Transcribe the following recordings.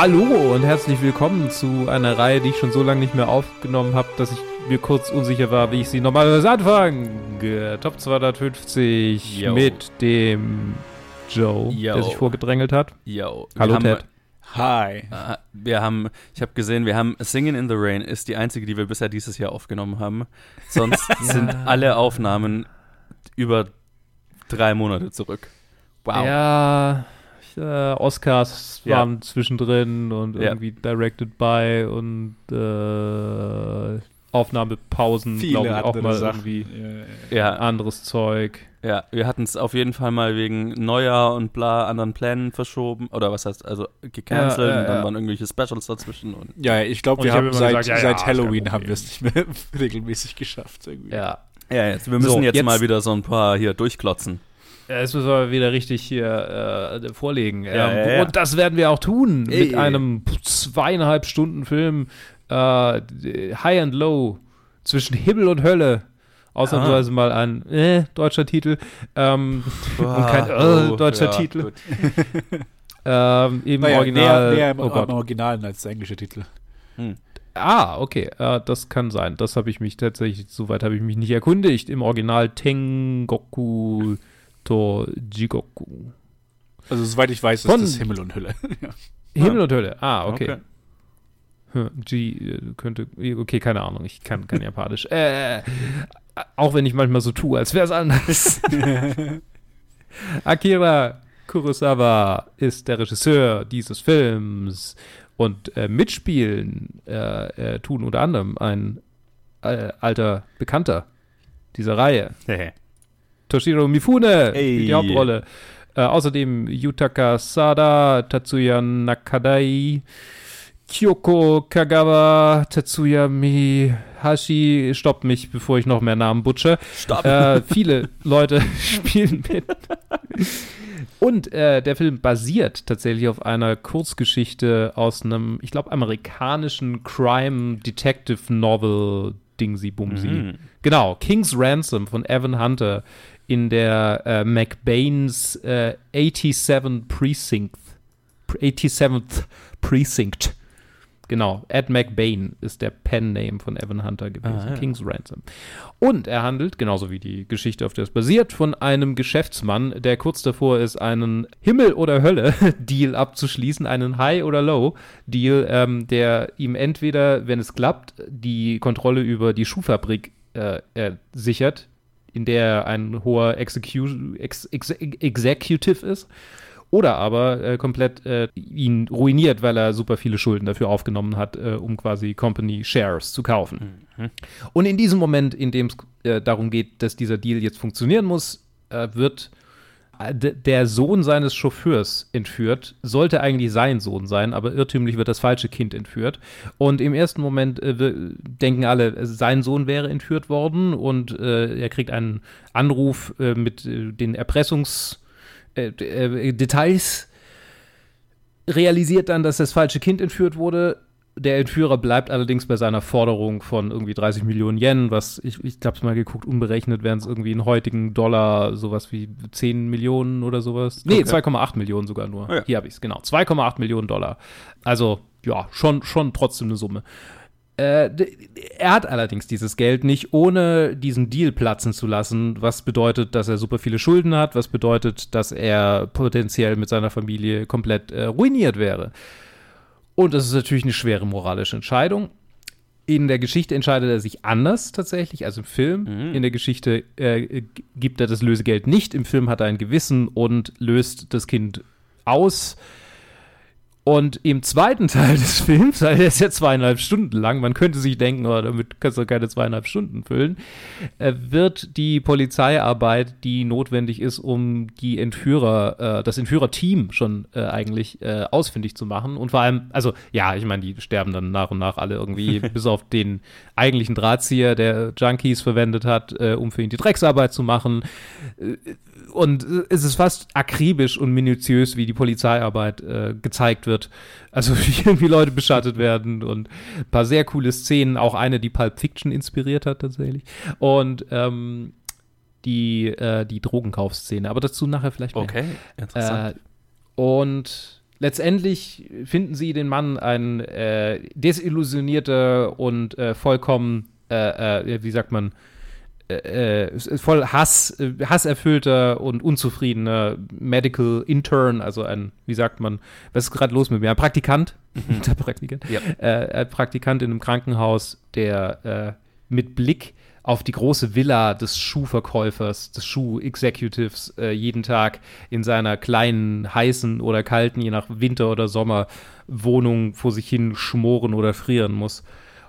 Hallo und herzlich willkommen zu einer Reihe, die ich schon so lange nicht mehr aufgenommen habe, dass ich mir kurz unsicher war, wie ich sie normalerweise anfange. Top 250 Yo. mit dem Joe, Yo. der sich vorgedrängelt hat. Yo. Hallo, wir haben, Ted. Hi. wir haben, ich habe gesehen, wir haben Singing in the Rain ist die einzige, die wir bisher dieses Jahr aufgenommen haben. Sonst sind alle Aufnahmen über drei Monate zurück. Wow. Ja, äh, Oscars Ja. waren zwischendrin und Ja. irgendwie directed by und äh, Aufnahmepausen, Viele glaube ich, auch andere mal Sachen. irgendwie Ja, anderes Zeug. ja, wir hatten es auf jeden Fall mal wegen Neujahr und bla anderen Plänen verschoben. Oder was heißt, also gecancelt Ja, ja, und dann ja. waren irgendwelche Specials dazwischen. Und Ja, ja, ich glaube, wir ich hab haben immer seit, gesagt, seit Halloween haben wir es nicht mehr regelmäßig geschafft. Irgendwie. Ja. ja, jetzt, wir müssen So, jetzt, jetzt- mal wieder so ein paar hier durchklotzen. Ja, Jetzt müssen wir wieder richtig hier äh, vorlegen. Ja, ähm, ja. Und das werden wir auch tun Ey. mit einem zweieinhalb Stunden Film äh, High and Low zwischen Himmel und Hölle. Ausnahmsweise mal ein äh, deutscher Titel. Ähm, und kein äh, deutscher Titel. ähm, Im Naja, Original. Näher, näher im, oh Gott. am Originalen als der englische Titel. Ah, okay. Äh, das kann sein. Das habe ich mich tatsächlich, soweit habe ich mich nicht erkundigt. Im Original Tengoku Jigoku. Also, soweit ich weiß, ist Von- das Himmel und Hölle. ja. Himmel und Hölle. Ah, okay. Okay. Hm, G äh, könnte, okay, keine Ahnung, ich kann kein Japanisch. Äh, auch wenn ich manchmal so tue, als wäre es anders. Akira Kurosawa ist der Regisseur dieses Films und äh, mitspielen äh, äh, tun unter anderem ein äh, alter Bekannter dieser Reihe, Toshiro Mifune, Ey. die Hauptrolle. Äh, außerdem Yutaka Sada, Tatsuya Nakadai, Kyoko Kagawa, Tatsuya Mihashi, stoppt mich, bevor ich noch mehr Namen butche. Stopp. Äh, viele Leute spielen mit. Und äh, der Film basiert tatsächlich auf einer Kurzgeschichte aus einem, ich glaube, amerikanischen Crime Detective Novel Dingsy Bumsy. Mhm. Genau, King's Ransom von Evan Hunter in der äh, McBain's äh, 87 Precinct. 87th Precinct. Genau, Ed McBain ist der Pen-Name von Evan Hunter gewesen, Ah, ja. King's Ransom. Und er handelt, genauso wie die Geschichte, auf der es basiert, von einem Geschäftsmann, der kurz davor ist, einen Himmel- oder Hölle-Deal abzuschließen, einen High- oder Low-Deal, ähm, der ihm entweder, wenn es klappt, die Kontrolle über die Schuhfabrik äh, sichert, in der er ein hoher Execu Ex Ex Executive ist, oder aber äh, komplett äh, ihn ruiniert, weil er super viele Schulden dafür aufgenommen hat, äh, um quasi Company Shares zu kaufen. Und in diesem Moment, in dem es äh, darum geht, dass dieser Deal jetzt funktionieren muss, äh, wird der Sohn seines Chauffeurs entführt, sollte eigentlich sein Sohn sein, aber irrtümlich wird das falsche Kind entführt. Und im ersten Moment äh, denken alle, äh, sein Sohn wäre entführt worden und äh, er kriegt einen Anruf äh, mit äh, den Erpressungs- äh, äh, realisiert dann, dass das falsche Kind entführt wurde. Der Entführer bleibt allerdings bei seiner Forderung von irgendwie 30 Millionen Yen, was ich, ich es mal geguckt, unberechnet wären es irgendwie in heutigen Dollar sowas wie 10 Millionen oder sowas. Nee, Okay. 2,8 Millionen sogar nur. Ah ja. Hier habe ich es, genau. 2,8 Millionen Dollar. Also, ja, schon, schon trotzdem eine Summe. Äh, er hat allerdings dieses Geld nicht, ohne diesen Deal platzen zu lassen, was bedeutet, dass er super viele Schulden hat, was bedeutet, dass er potenziell mit seiner Familie komplett äh, ruiniert wäre. Und das ist natürlich eine schwere moralische Entscheidung. In der Geschichte entscheidet er sich anders tatsächlich, als im Film. Mhm. In der Geschichte äh, gibt er das Lösegeld nicht. Im Film hat er ein Gewissen und löst das Kind aus. Und im zweiten Teil des Films, weil der ist ja zweieinhalb Stunden lang, man könnte sich denken, oh, damit kannst du keine zweieinhalb Stunden füllen, äh, wird die Polizeiarbeit, die notwendig ist, um die Entführer, äh, das Entführerteam schon äh, eigentlich äh, ausfindig zu machen. Und vor allem, also ja, ich meine, die sterben dann nach und nach alle irgendwie, bis auf den eigentlichen Drahtzieher, der Junkies verwendet hat, um für ihn die Drecksarbeit zu machen und es ist fast akribisch und minutiös, wie die Polizeiarbeit gezeigt wird. Also wie irgendwie Leute beschattet werden und ein paar sehr coole Szenen, auch eine, die Pulp Fiction inspiriert hat tatsächlich. Und ähm, die, äh, die Drogenkaufszene, aber dazu nachher vielleicht mehr. Okay, interessant. Äh, und letztendlich finden sie den Mann ein äh, desillusionierter und äh, vollkommen, äh, äh wie sagt man, äh, äh, voll Hass, hasserfüllter und unzufriedener Medical Intern, also ein, wie sagt man, was ist gerade los mit mir? Ein Praktikant, mhm. der Praktikant, ja. ein Praktikant in einem Krankenhaus, der mit Blick auf die große Villa des Schuhverkäufers, des Schuh-Executives äh, jeden Tag in seiner kleinen, heißen oder kalten, je nach Winter- oder Sommerwohnung vor sich hin schmoren oder frieren muss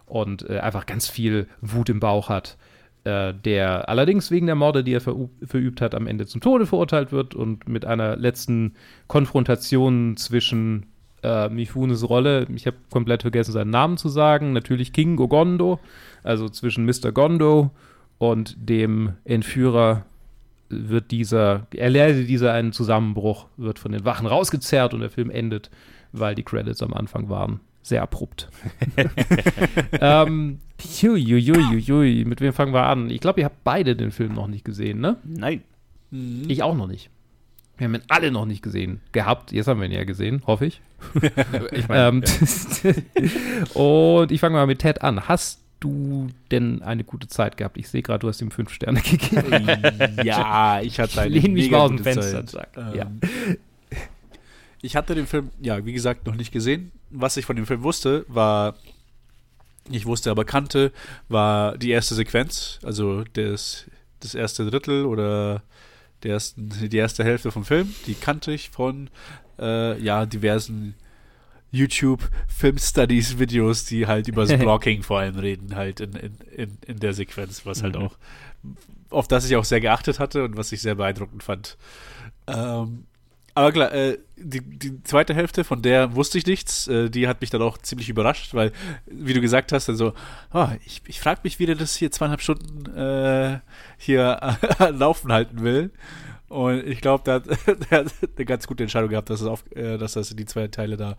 und äh, einfach ganz viel Wut im Bauch hat. Äh, der allerdings wegen der Morde, die er verübt hat, am Ende zum Tode verurteilt wird und mit einer letzten Konfrontation zwischen äh, Mifunes Rolle, ich habe komplett vergessen, seinen Namen zu sagen, natürlich King Gogondo, also zwischen Mr. Gondo und dem Entführer wird dieser, erlerde dieser einen Zusammenbruch, wird von den Wachen rausgezerrt und der Film endet, weil die Credits am Anfang waren. Sehr abrupt. ähm, jui, jui, jui, mit wem fangen wir an? Ich glaube, ihr habt beide den Film noch nicht gesehen, ne? Nein. Mhm. Ich auch noch nicht. Wir haben ihn alle noch nicht gesehen. Gehabt. Jetzt haben wir ihn ja gesehen, hoffe ich. ich mein, ähm, ja. und ich fange mal mit Ted an. Hast du denn eine gute Zeit gehabt? Ich sehe gerade, du hast ihm fünf Sterne gegeben. ja, ich hatte eine Ich lehne mich mal aus dem Fenster. Zeit. Ähm, ja. Ich hatte den Film, ja, wie gesagt, noch nicht gesehen. Was ich von dem Film wusste, war, ich wusste aber kannte, war die erste Sequenz, also das, das erste Drittel oder der ersten, die erste Hälfte vom Film. Die kannte ich von äh, ja, diversen YouTube Film Studies Videos, die halt über das Blocking vor allem reden, halt in, in, in, in der Sequenz, was halt mhm. auch, auf das ich auch sehr geachtet hatte und was ich sehr beeindruckend fand. Ähm, aber klar, äh, die, die zweite Hälfte, von der wusste ich nichts, äh, die hat mich dann auch ziemlich überrascht, weil, wie du gesagt hast, also, oh, ich, ich frage mich, wie der das hier zweieinhalb Stunden äh, hier laufen halten will. Und ich glaube, der, der, hat eine ganz gute Entscheidung gehabt, dass, es auf, äh, das die zwei Teile da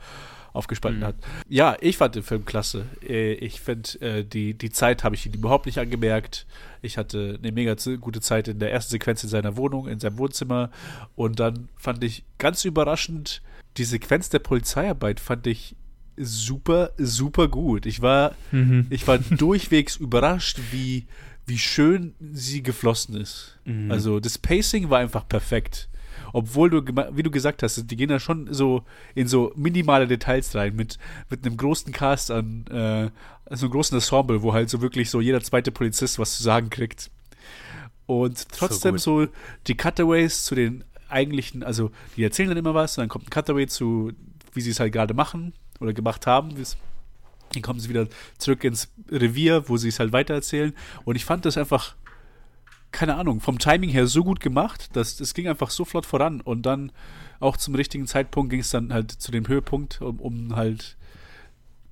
aufgespalten mhm. hat. Ja, ich fand den Film klasse. Äh, ich finde, äh, die, die Zeit habe ich ihn überhaupt nicht angemerkt. Ich hatte eine mega gute Zeit in der ersten Sequenz in seiner Wohnung, in seinem Wohnzimmer. Und dann fand ich ganz überraschend, die Sequenz der Polizeiarbeit fand ich super, super gut. Ich war, mhm. ich war durchwegs überrascht, wie, wie schön sie geflossen ist. Mhm. Also das Pacing war einfach perfekt obwohl du, wie du gesagt hast, die gehen da schon so in so minimale Details rein, mit, mit einem großen Cast an, äh, so einem großen Ensemble, wo halt so wirklich so jeder zweite Polizist was zu sagen kriegt. Und trotzdem so, so die Cutaways zu den eigentlichen, also die erzählen dann immer was und dann kommt ein Cutaway zu, wie sie es halt gerade machen oder gemacht haben. Dann kommen sie wieder zurück ins Revier, wo sie es halt weitererzählen. Und ich fand das einfach keine Ahnung, vom Timing her so gut gemacht, dass es ging einfach so flott voran und dann auch zum richtigen Zeitpunkt ging es dann halt zu dem Höhepunkt, um, um halt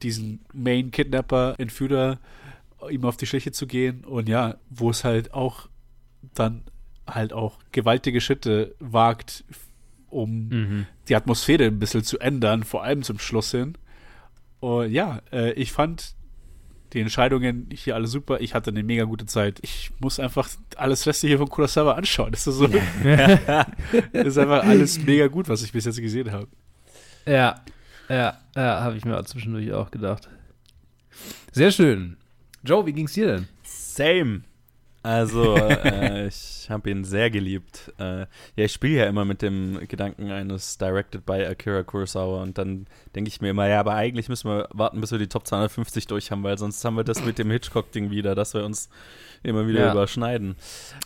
diesen Main-Kidnapper, Entführer, ihm auf die Schliche zu gehen und ja, wo es halt auch dann halt auch gewaltige Schritte wagt, um mhm. die Atmosphäre ein bisschen zu ändern, vor allem zum Schluss hin. Und ja, äh, ich fand die Entscheidungen hier alle super. Ich hatte eine mega gute Zeit. Ich muss einfach alles Restliche von Kurosawa anschauen. Das ist so. das ist einfach alles mega gut, was ich bis jetzt gesehen habe. Ja, ja, ja, habe ich mir zwischendurch auch gedacht. Sehr schön. Joe, wie ging's dir denn? Same. Also, äh, ich habe ihn sehr geliebt. Äh, ja, ich spiele ja immer mit dem Gedanken eines Directed by Akira Kurosawa und dann denke ich mir immer, ja, aber eigentlich müssen wir warten, bis wir die Top 250 durch haben, weil sonst haben wir das mit dem Hitchcock-Ding wieder, dass wir uns immer wieder ja. überschneiden.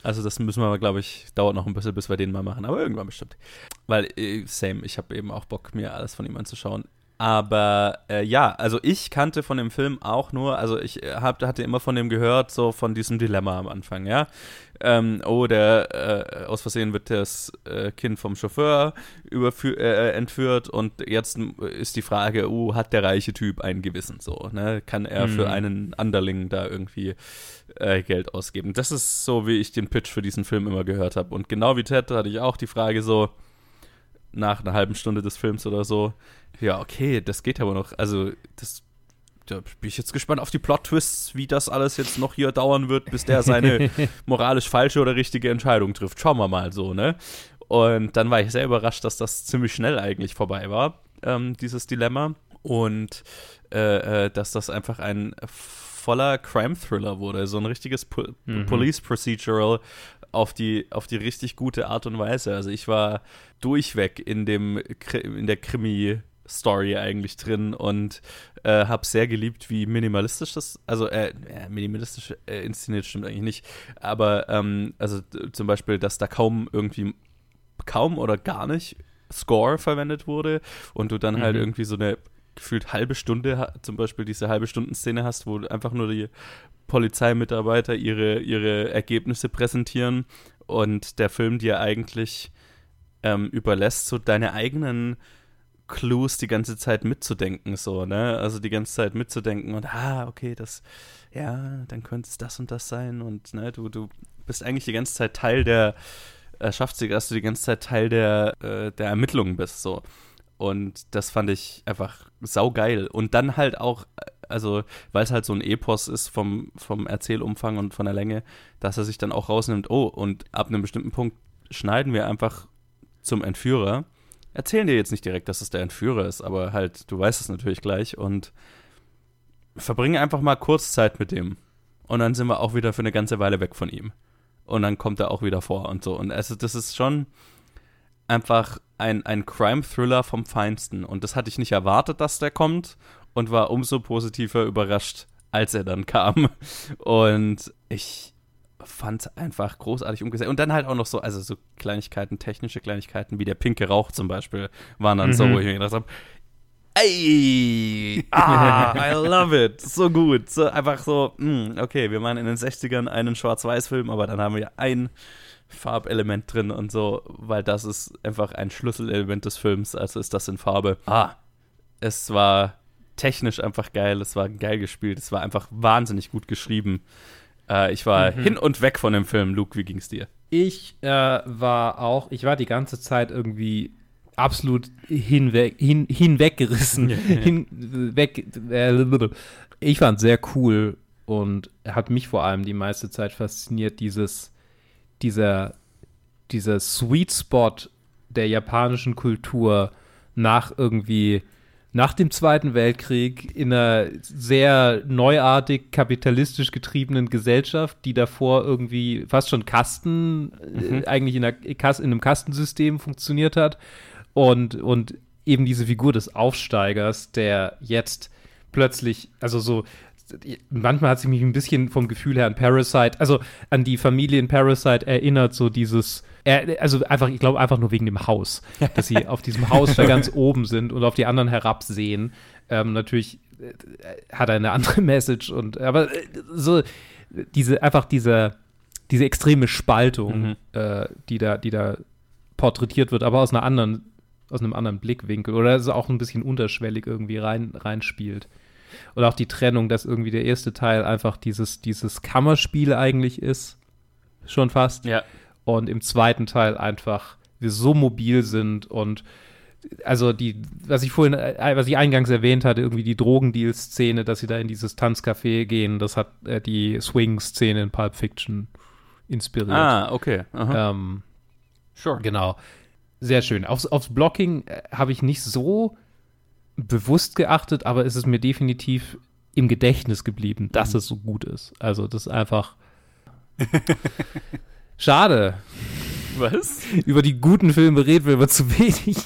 Also, das müssen wir, glaube ich, dauert noch ein bisschen, bis wir den mal machen, aber irgendwann bestimmt. Weil, äh, same, ich habe eben auch Bock, mir alles von ihm anzuschauen. Aber äh, ja, also ich kannte von dem Film auch nur, also ich äh, hab, hatte immer von dem gehört, so von diesem Dilemma am Anfang, ja. Ähm, oh, der äh, aus Versehen wird das äh, Kind vom Chauffeur überfü- äh, entführt und jetzt ist die Frage, oh, hat der reiche Typ ein Gewissen so, ne? Kann er mhm. für einen Anderling da irgendwie äh, Geld ausgeben? Das ist so, wie ich den Pitch für diesen Film immer gehört habe. Und genau wie Ted hatte ich auch die Frage so, nach einer halben Stunde des Films oder so, ja, okay, das geht aber noch. Also, das da bin ich jetzt gespannt auf die Plot-Twists, wie das alles jetzt noch hier dauern wird, bis der seine moralisch falsche oder richtige Entscheidung trifft. Schauen wir mal so, ne? Und dann war ich sehr überrascht, dass das ziemlich schnell eigentlich vorbei war. ähm, dieses Dilemma. Und äh, äh, dass das einfach ein voller Crime-Thriller wurde. So ein richtiges po mhm. Police Procedural auf die, auf die richtig gute Art und Weise. Also ich war durchweg in dem in der Krimi Story eigentlich drin und äh, habe sehr geliebt, wie minimalistisch das, also äh, minimalistisch äh, inszeniert stimmt eigentlich nicht, aber ähm, also zum Beispiel, dass da kaum irgendwie kaum oder gar nicht Score verwendet wurde und du dann halt mhm. halt irgendwie so eine gefühlt halbe Stunde, zum Beispiel diese halbe Stunden-Szene hast, wo einfach nur die Polizeimitarbeiter ihre, ihre Ergebnisse präsentieren und der Film dir eigentlich ähm, überlässt, so deine eigenen Clues die ganze Zeit mitzudenken, so, ne? Also die ganze Zeit mitzudenken und, ah, okay, das, ja, dann könnte es das und das sein und, ne, du, du bist eigentlich die ganze Zeit Teil der, äh, schafft sie, dass du die ganze Zeit Teil der, äh, der Ermittlungen bist, so. Und das fand ich einfach saugeil. Und dann halt auch, also, weil es halt so ein Epos ist vom, vom Erzählumfang und von der Länge, dass er sich dann auch rausnimmt, oh, und ab einem bestimmten Punkt schneiden wir einfach zum Entführer erzählen dir jetzt nicht direkt, dass es der Entführer ist, aber halt, du weißt es natürlich gleich und verbringe einfach mal kurz Zeit mit dem. Und dann sind wir auch wieder für eine ganze Weile weg von ihm. Und dann kommt er auch wieder vor und so. Und also, das ist schon einfach ein, ein Crime-Thriller vom Feinsten. Und das hatte ich nicht erwartet, dass der kommt und war umso positiver überrascht, als er dann kam. Und ich, fand es einfach großartig umgesetzt. Und dann halt auch noch so, also so Kleinigkeiten, technische Kleinigkeiten, wie der pinke Rauch zum Beispiel, waren dann mhm. so, wo ich mir gedacht habe, Ey, ah, I love it. So gut. So, einfach so, mh, hm, okay, wir machen in den 60ern einen Schwarz-Weiß-Film, aber dann haben wir ein Farbelement drin und so, weil das ist einfach ein Schlüsselelement des Films, also ist das in Farbe. Ah, es war technisch einfach geil, es war geil gespielt, es war einfach wahnsinnig gut geschrieben. Äh, ich war mhm. hin und weg von dem Film. Luke, wie ging's dir? Ich äh, war auch, ich war die ganze Zeit irgendwie absolut hinweg, hin, hinweggerissen. hinweg, äh, ich fand sehr cool und hat mich vor allem die meiste Zeit fasziniert, dieses, dieser, dieser Sweet Spot der japanischen Kultur nach irgendwie nach dem Zweiten Weltkrieg in einer sehr neuartig kapitalistisch getriebenen Gesellschaft, die davor irgendwie fast schon Kasten, äh, mhm. äh, eigentlich in, einer, in einem Kastensystem funktioniert hat. Und, und eben diese Figur des Aufsteigers, der jetzt plötzlich, also so, manchmal hat sie mich ein bisschen vom Gefühl her an Parasite, also an die Familie in Parasite erinnert, so dieses also einfach, ich glaube einfach nur wegen dem Haus, dass sie auf diesem Haus da ganz oben sind und auf die anderen herabsehen. Ähm, natürlich äh, hat er eine andere Message und aber äh, so diese einfach diese diese extreme Spaltung, mhm. äh, die da die da porträtiert wird, aber aus einer anderen aus einem anderen Blickwinkel oder es auch ein bisschen unterschwellig irgendwie rein reinspielt. Und auch die Trennung, dass irgendwie der erste Teil einfach dieses dieses Kammerspiel eigentlich ist, schon fast. Ja und im zweiten Teil einfach wir so mobil sind und also die, was ich vorhin, äh, was ich eingangs erwähnt hatte, irgendwie die Drogendeal-Szene, dass sie da in dieses Tanzcafé gehen, das hat äh, die Swing-Szene in Pulp Fiction inspiriert. Ah, okay. Ähm, sure. Genau. Sehr schön. Aufs, aufs Blocking äh, habe ich nicht so bewusst geachtet, aber es ist mir definitiv im Gedächtnis geblieben, dass mhm. es so gut ist. Also das ist einfach Schade. Was? Über die guten Filme reden wir immer zu wenig.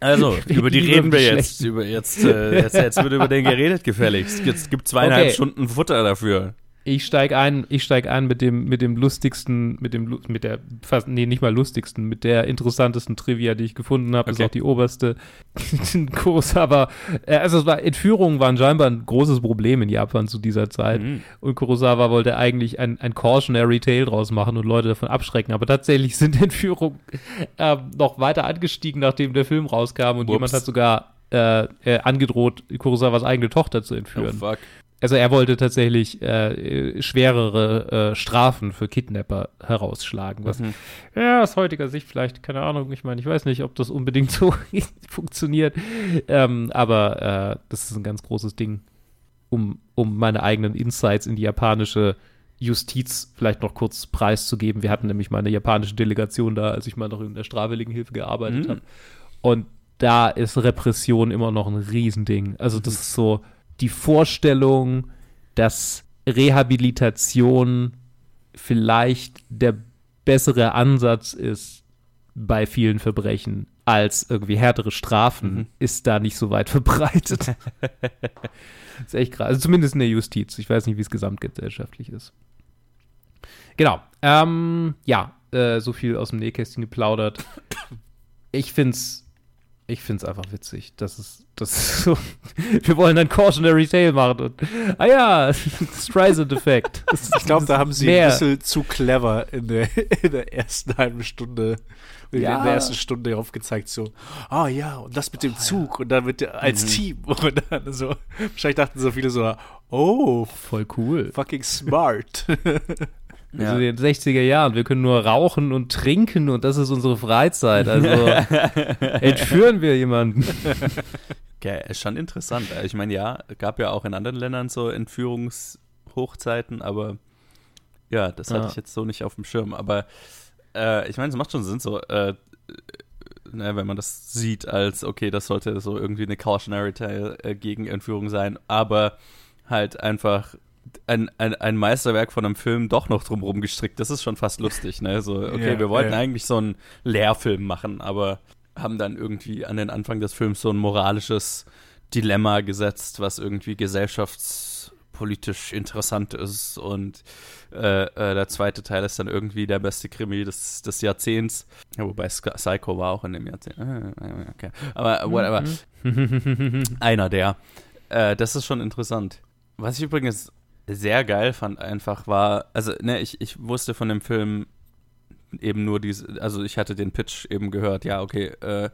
Also, über die reden wir jetzt. Über jetzt, äh, jetzt, jetzt wird über den geredet gefälligst. Jetzt gibt zweieinhalb okay. Stunden Futter dafür. Ich steige ein, ich steige ein mit dem, mit dem lustigsten, mit dem, mit der, fast, nee, nicht mal lustigsten, mit der interessantesten Trivia, die ich gefunden habe. Okay. Ist auch die oberste. Kurosawa, äh, also es war, Entführungen waren scheinbar ein großes Problem in Japan zu dieser Zeit. Mhm. Und Kurosawa wollte eigentlich ein, ein Cautionary Tale draus machen und Leute davon abschrecken. Aber tatsächlich sind Entführungen äh, noch weiter angestiegen, nachdem der Film rauskam und Ups. jemand hat sogar äh, äh, angedroht, Kurosawas eigene Tochter zu entführen. Oh, fuck also er wollte tatsächlich äh, schwerere äh, Strafen für Kidnapper herausschlagen. Was mhm. ja aus heutiger Sicht vielleicht, keine Ahnung, ich meine, ich weiß nicht, ob das unbedingt so funktioniert. Ähm, aber äh, das ist ein ganz großes Ding, um, um meine eigenen Insights in die japanische Justiz vielleicht noch kurz preiszugeben. Wir hatten nämlich mal eine japanische Delegation da, als ich mal noch in der Strawilligen Hilfe gearbeitet mhm. habe. Und da ist Repression immer noch ein Riesending. Also das ist so die Vorstellung, dass Rehabilitation vielleicht der bessere Ansatz ist bei vielen Verbrechen als irgendwie härtere Strafen, Mhm. ist da nicht so weit verbreitet. ist echt krass. Also zumindest in der Justiz. Ich weiß nicht, wie es gesamtgesellschaftlich ist. Genau. Ähm, ja, äh, so viel aus dem Nähkästchen geplaudert. Ich find's, ich find's einfach witzig. Das ist, das ist so. Wir wollen ein Cautionary Tale machen und, ah ja, Streisand-Effekt. Ich glaube, da haben sie Mehr. ein bisschen zu clever in der, in der ersten halben Stunde, in Ja. der ersten Stunde aufgezeigt, so, ah ja, und das mit dem Zug und dann mit der, als Team und dann so, wahrscheinlich dachten so viele so, oh, Voll cool. fucking smart. Also in den 60er Jahren, wir können nur rauchen und trinken und das ist unsere Freizeit. Also entführen wir jemanden. Okay, ist schon interessant. Ich meine, ja, gab ja auch in anderen Ländern so Entführungshochzeiten, aber ja, das hatte Ja. ich jetzt so nicht auf dem Schirm. Aber äh, ich meine, es macht schon Sinn, so, äh, ne, wenn man das sieht, als okay, das sollte so irgendwie eine Cautionary Tale äh, gegen Entführung sein, aber halt einfach ein, ein, ein Meisterwerk von einem Film doch noch drumherum gestrickt. Das ist schon fast lustig, ne? So, okay, Ja, wir wollten ja. eigentlich so einen Lehrfilm machen, aber haben dann irgendwie an den Anfang des Films so ein moralisches Dilemma gesetzt, was irgendwie gesellschaftspolitisch interessant ist. Und äh, äh, der zweite Teil ist dann irgendwie der beste Krimi des, des Jahrzehnts. Ja, wobei Psycho war auch in dem Jahrzehnt. Ah, Okay. Aber whatever. Einer der. Äh, das ist schon interessant. Was ich übrigens sehr geil fand, einfach war, also, ne, ich, ich wusste von dem Film eben nur diese, also ich hatte den Pitch eben gehört, ja, okay, äh,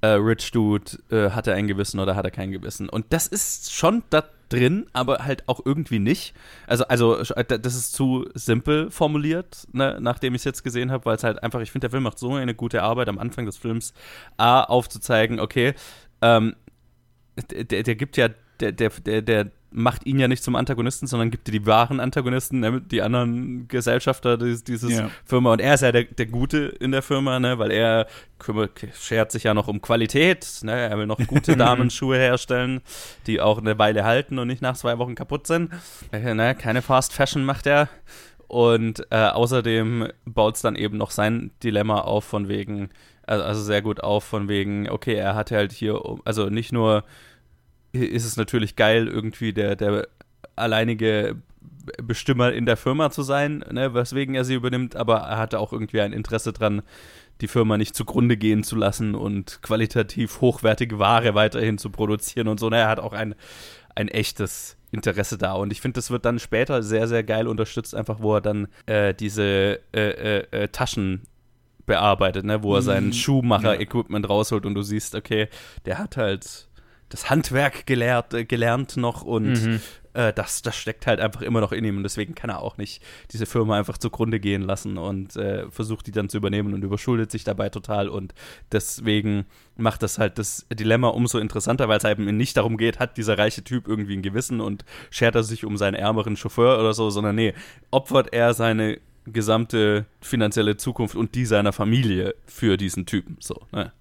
äh, Rich Dude, äh, hat er ein Gewissen oder hat er kein Gewissen? Und das ist schon da drin, aber halt auch irgendwie nicht. Also, also da- das ist zu simpel formuliert, ne, nachdem ich es jetzt gesehen habe, weil es halt einfach, ich finde, der Film macht so eine gute Arbeit am Anfang des Films, A, aufzuzeigen, okay, ähm, der, der gibt ja, der, der, der, der macht ihn ja nicht zum Antagonisten, sondern gibt dir die wahren Antagonisten, ne, die anderen Gesellschafter dieses, dieses Ja. Firma. Und er ist ja der, der Gute in der Firma, ne, weil er kümmert, schert sich ja noch um Qualität. Ne, er will noch gute Damenschuhe herstellen, die auch eine Weile halten und nicht nach zwei Wochen kaputt sind. Äh, ne, keine Fast Fashion macht er. Und äh, außerdem baut es dann eben noch sein Dilemma auf von wegen, also, also sehr gut auf von wegen, okay, er hat halt hier, also nicht nur ist es natürlich geil, irgendwie der, der alleinige Bestimmer in der Firma zu sein, ne, weswegen er sie übernimmt, aber er hatte auch irgendwie ein Interesse dran, die Firma nicht zugrunde gehen zu lassen und qualitativ hochwertige Ware weiterhin zu produzieren und so. Ne, er hat auch ein, ein echtes Interesse da. Und ich finde, das wird dann später sehr, sehr geil unterstützt, einfach wo er dann äh, diese äh, äh, äh, Taschen bearbeitet, ne, wo er sein Mhm. Schuhmacher-Equipment rausholt und du siehst, okay, der hat halt das Handwerk gelehrt, äh, gelernt noch und Mhm. äh, das, das steckt halt einfach immer noch in ihm und deswegen kann er auch nicht diese Firma einfach zugrunde gehen lassen und äh, versucht die dann zu übernehmen und überschuldet sich dabei total und deswegen macht das halt das Dilemma umso interessanter, weil es halt eben nicht darum geht, hat dieser reiche Typ irgendwie ein Gewissen und schert er sich um seinen ärmeren Chauffeur oder so, sondern nee, opfert er seine gesamte finanzielle Zukunft und die seiner Familie für diesen Typen, so, ne?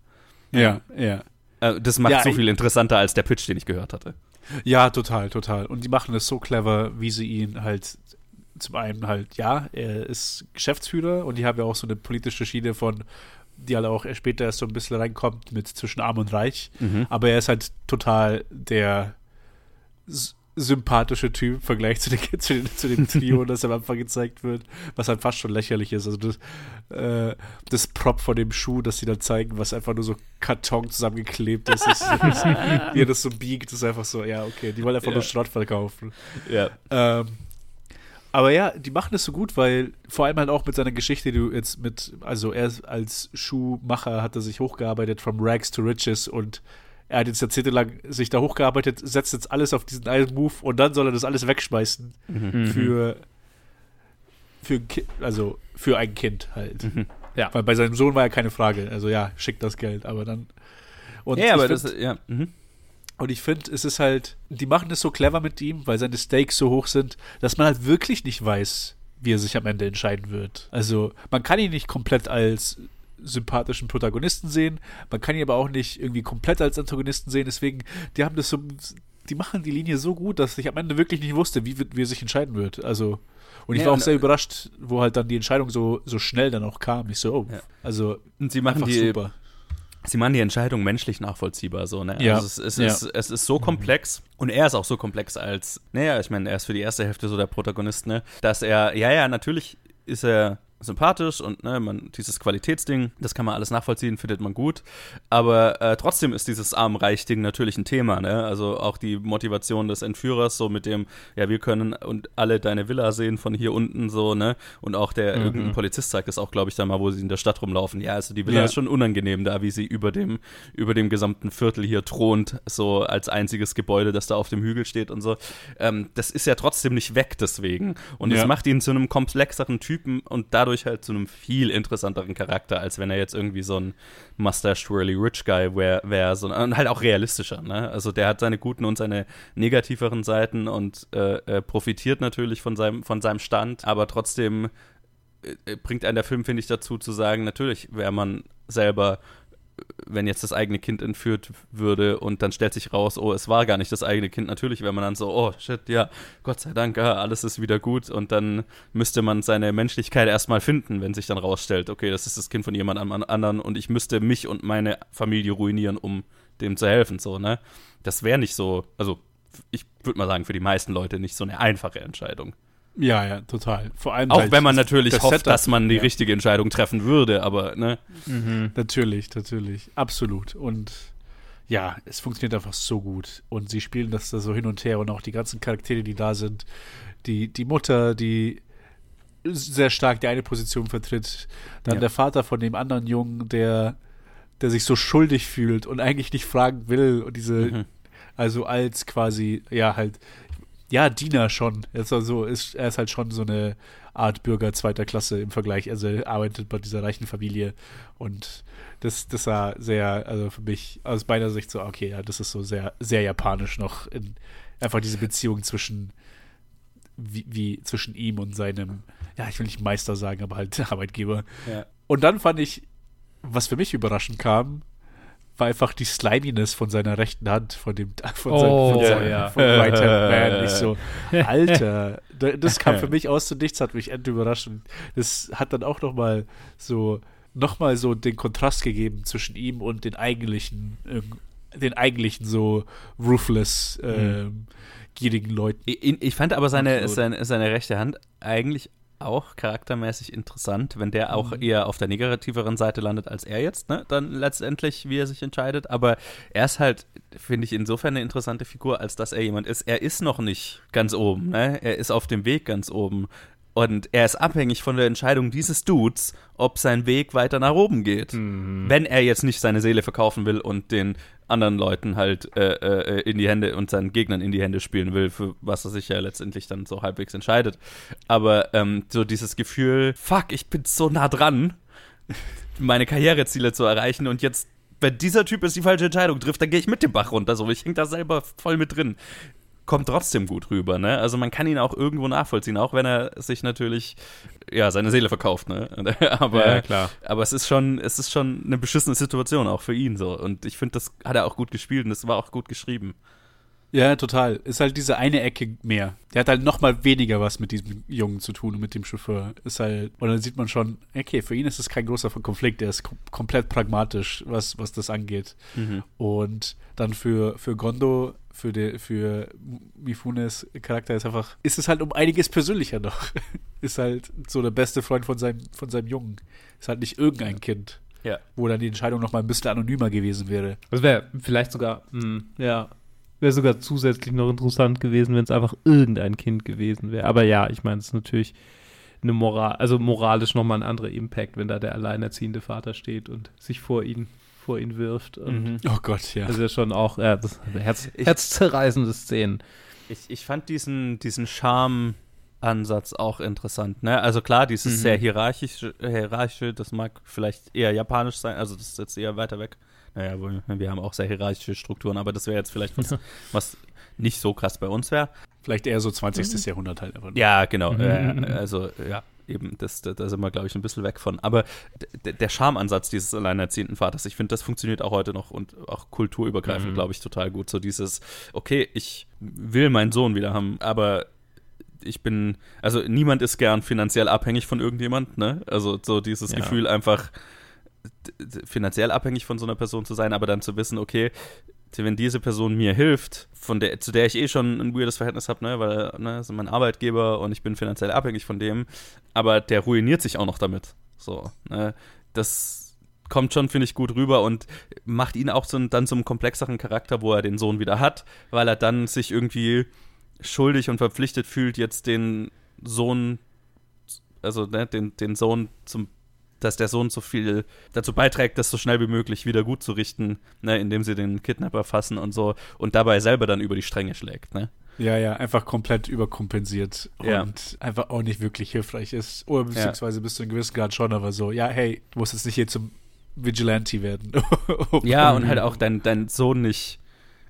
Ja, ja. Äh, Das macht Ja, so viel interessanter als der Pitch, den ich gehört hatte. Ja, total, total. Und die machen es so clever, wie sie ihn halt zum einen halt, ja, er ist Geschäftsführer und die haben ja auch so eine politische Schiene von, die halt auch erst später erst so ein bisschen reinkommt mit zwischen Arm und Reich. Mhm. Aber er ist halt total der sympathische Typ im Vergleich zu, den, zu, den, zu dem Trio, das am Anfang gezeigt wird, was halt fast schon lächerlich ist. Also das, äh, das Prop von dem Schuh, das sie dann zeigen, was einfach nur so Karton zusammengeklebt ist, ist, ist wie er das so biegt, ist einfach so, ja, okay, die wollen einfach Ja. nur Schrott verkaufen. Ja. Ähm, aber ja, die machen das so gut, weil vor allem halt auch mit seiner Geschichte, die du jetzt mit, also er als Schuhmacher hat er sich hochgearbeitet from rags to riches und er hat jetzt jahrzehntelang sich da hochgearbeitet, setzt jetzt alles auf diesen einen Move und dann soll er das alles wegschmeißen Mhm. für, für, ein Ki- also für ein Kind halt. Mhm. Ja. Weil bei seinem Sohn war ja keine Frage. Also ja, schickt das Geld, aber dann. Und ja, ich aber find- das, ja. Mhm. und ich finde, es ist halt, die machen es so clever mit ihm, weil seine Stakes so hoch sind, dass man halt wirklich nicht weiß, wie er sich am Ende entscheiden wird. Also, man kann ihn nicht komplett als sympathischen Protagonisten sehen. Man kann ihn aber auch nicht irgendwie komplett als Antagonisten sehen. Deswegen, die haben das so, die machen die Linie so gut, dass ich am Ende wirklich nicht wusste, wie, wie er sich entscheiden wird. Also, und ich Ja, war auch sehr überrascht, wo halt dann die Entscheidung so, so schnell dann auch kam. Ich so, oh, Ja. also Und sie machen einfach die, super. sie machen die Entscheidung menschlich nachvollziehbar, so, ne? Ja. Also es, es, Ja. ist, es ist so komplex und er ist auch so komplex als, naja, ich meine, er ist für die erste Hälfte so der Protagonist, ne? Dass er, ja, ja, natürlich ist er sympathisch und ne, man, dieses Qualitätsding, das kann man alles nachvollziehen, findet man gut. Aber äh, trotzdem ist dieses Arm-Reich-Ding natürlich ein Thema, ne? Also auch die Motivation des Entführers, so mit dem, ja, wir können und alle deine Villa sehen von hier unten, so, ne? Und auch der Mhm. irgendein Polizist sagt das auch, glaube ich, da mal, wo sie in der Stadt rumlaufen. Ja, also die Villa Ja. ist schon unangenehm da, wie sie über dem, über dem gesamten Viertel hier thront, so als einziges Gebäude, das da auf dem Hügel steht und so. Ähm, das ist ja trotzdem nicht weg deswegen. Und Ja. es macht ihn zu einem komplexeren Typen und dadurch halt zu einem viel interessanteren Charakter, als wenn er jetzt irgendwie so ein Mustache Twirly Rich Guy wäre, wär so, und halt auch realistischer, ne? Also der hat seine guten und seine negativeren Seiten und äh, äh, profitiert natürlich von seinem, von seinem Stand, aber trotzdem äh, bringt einen der Film, finde ich, dazu zu sagen, natürlich wäre man selber, äh, wenn jetzt das eigene Kind entführt würde und dann stellt sich raus, oh, es war gar nicht das eigene Kind, natürlich wäre man dann so, oh, shit, ja, Gott sei Dank, ja, alles ist wieder gut und dann müsste man seine Menschlichkeit erstmal finden, wenn sich dann rausstellt, okay, das ist das Kind von jemand anderen und ich müsste mich und meine Familie ruinieren, um dem zu helfen, so, ne? Das wäre nicht so, also ich würde mal sagen, für die meisten Leute nicht so eine einfache Entscheidung. Ja, ja, total. Vor allem Auch wenn man natürlich das hofft, Setup. dass man die Ja. richtige Entscheidung treffen würde, aber ne? Natürlich, natürlich. Absolut. Und ja, es funktioniert einfach so gut. Und sie spielen das da so hin und her und auch die ganzen Charaktere, die da sind. Die, die Mutter, die sehr stark die eine Position vertritt. Dann Ja. der Vater von dem anderen Jungen, der, der sich so schuldig fühlt und eigentlich nicht fragen will. Und diese, Mhm. also als quasi, ja, halt, ja, Diener schon. Er ist, also, ist, er ist halt schon so eine Art Bürger zweiter Klasse im Vergleich. Also er arbeitet bei dieser reichen Familie und das, das war sehr, also für mich aus meiner Sicht so, okay, ja, das ist so sehr, sehr japanisch noch in, einfach diese Beziehung zwischen wie, wie zwischen ihm und seinem, ja, ich will nicht Meister sagen, aber halt Arbeitgeber. Ja. Und dann fand ich, was für mich überraschend kam, war einfach die Sliminess von seiner rechten Hand, von dem, von Oh, seinem, von ja, seinem ja. von Right Hand Man. Ich so, Alter, da- das kam für mich aus dem Nichts, hat mich endlich überrascht. Und das hat dann auch nochmal so, nochmal so den Kontrast gegeben zwischen ihm und den eigentlichen, ähm, den eigentlichen so ruthless, ähm, gierigen Leuten. Ich, ich fand aber seine, seine, seine rechte Hand eigentlich auch charaktermäßig interessant, wenn der auch Mhm. eher auf der negativeren Seite landet als er jetzt, ne? Dann letztendlich, wie er sich entscheidet. Aber er ist halt, finde ich, insofern eine interessante Figur, als dass er jemand ist. Er ist noch nicht ganz oben, ne? Er ist auf dem Weg ganz oben. Und er ist abhängig von der Entscheidung dieses Dudes, ob sein Weg weiter nach oben geht. Wenn er jetzt nicht seine Seele verkaufen will und den anderen Leuten halt äh, äh, in die Hände und seinen Gegnern in die Hände spielen will, für was er sich ja letztendlich dann so halbwegs entscheidet. Aber ähm, so dieses Gefühl, fuck, ich bin so nah dran, meine Karriereziele zu erreichen und jetzt, wenn dieser Typ jetzt die falsche Entscheidung trifft, dann gehe ich mit dem Bach runter. So, ich hänge da selber voll mit drin. Kommt trotzdem gut rüber, ne? Also man kann ihn auch irgendwo nachvollziehen, auch wenn er sich natürlich ja seine Seele verkauft, ne? aber Ja, klar. aber es ist schon es ist schon eine beschissene Situation auch für ihn so und ich finde das hat er auch gut gespielt und das war auch gut geschrieben. Ja, total. Ist halt diese eine Ecke mehr. Der hat halt noch mal weniger was mit diesem Jungen zu tun und mit dem Chauffeur. Ist halt, und dann sieht man schon, okay, für ihn ist es kein großer Konflikt, der ist kom komplett pragmatisch, was, was das angeht. Und dann für, für Gondo, für, de, für Mifunes Charakter ist einfach, ist es halt um einiges persönlicher noch. ist halt so der beste Freund von seinem, von seinem Jungen. Ist halt nicht irgendein Kind, Ja. wo dann die Entscheidung noch mal ein bisschen anonymer gewesen wäre. Das wäre vielleicht sogar, mh, ja, wäre sogar zusätzlich noch interessant gewesen, wenn es einfach irgendein Kind gewesen wäre. Aber ja, ich meine, es ist natürlich eine Moral, also moralisch nochmal ein anderer Impact, wenn da der alleinerziehende Vater steht und sich vor ihn, vor ihn wirft. Und Oh Gott, ja. Das ist ja schon auch ja, das Herz, Ich- herzzerreißende Szenen. Ich, ich fand diesen, diesen Charme-Ansatz auch interessant. Ne? Also klar, dieses Mhm. sehr hierarchische, hierarchische, das mag vielleicht eher japanisch sein, also das ist jetzt eher weiter weg. Naja, wir, wir haben auch sehr hierarchische Strukturen, aber das wäre jetzt vielleicht was, was nicht so krass bei uns wäre. Vielleicht eher so 20. Jahrhundert halt. Aber Ja, genau. Mhm. Äh, also, ja, eben, das, da, sind wir, glaube ich, ein bisschen weg von. Aber der Charmeansatz dieses alleinerziehenden Vaters, ich finde, das funktioniert auch heute noch und auch kulturübergreifend, Mhm. glaube ich, total gut. So dieses, okay, ich will meinen Sohn wieder haben, aber ich bin, also niemand ist gern finanziell abhängig von irgendjemand, ne? Also so dieses Ja. Gefühl einfach finanziell abhängig von so einer Person zu sein, aber dann zu wissen, okay, wenn diese Person mir hilft, von der, zu der ich eh schon ein weirdes Verhältnis habe, ne, weil ne, ist mein Arbeitgeber und ich bin finanziell abhängig von dem, aber der ruiniert sich auch noch damit. So, ne, das kommt schon, finde ich, gut rüber und macht ihn auch so, dann zum komplexeren Charakter, wo er den Sohn wieder hat, weil er dann sich irgendwie schuldig und verpflichtet fühlt, jetzt den Sohn, also ne, den, den Sohn zum dass der Sohn so viel dazu beiträgt, das so schnell wie möglich wieder gut zu richten, ne, indem sie den Kidnapper fassen und so und dabei selber dann über die Stränge schlägt, ne? Ja, ja, einfach komplett überkompensiert Ja. und einfach auch nicht wirklich hilfreich ist. Oder beziehungsweise bis zu einem gewissen Grad schon, aber so, ja, hey, du musst jetzt nicht hier zum Vigilante werden. Ja, und halt auch dein, dein Sohn nicht,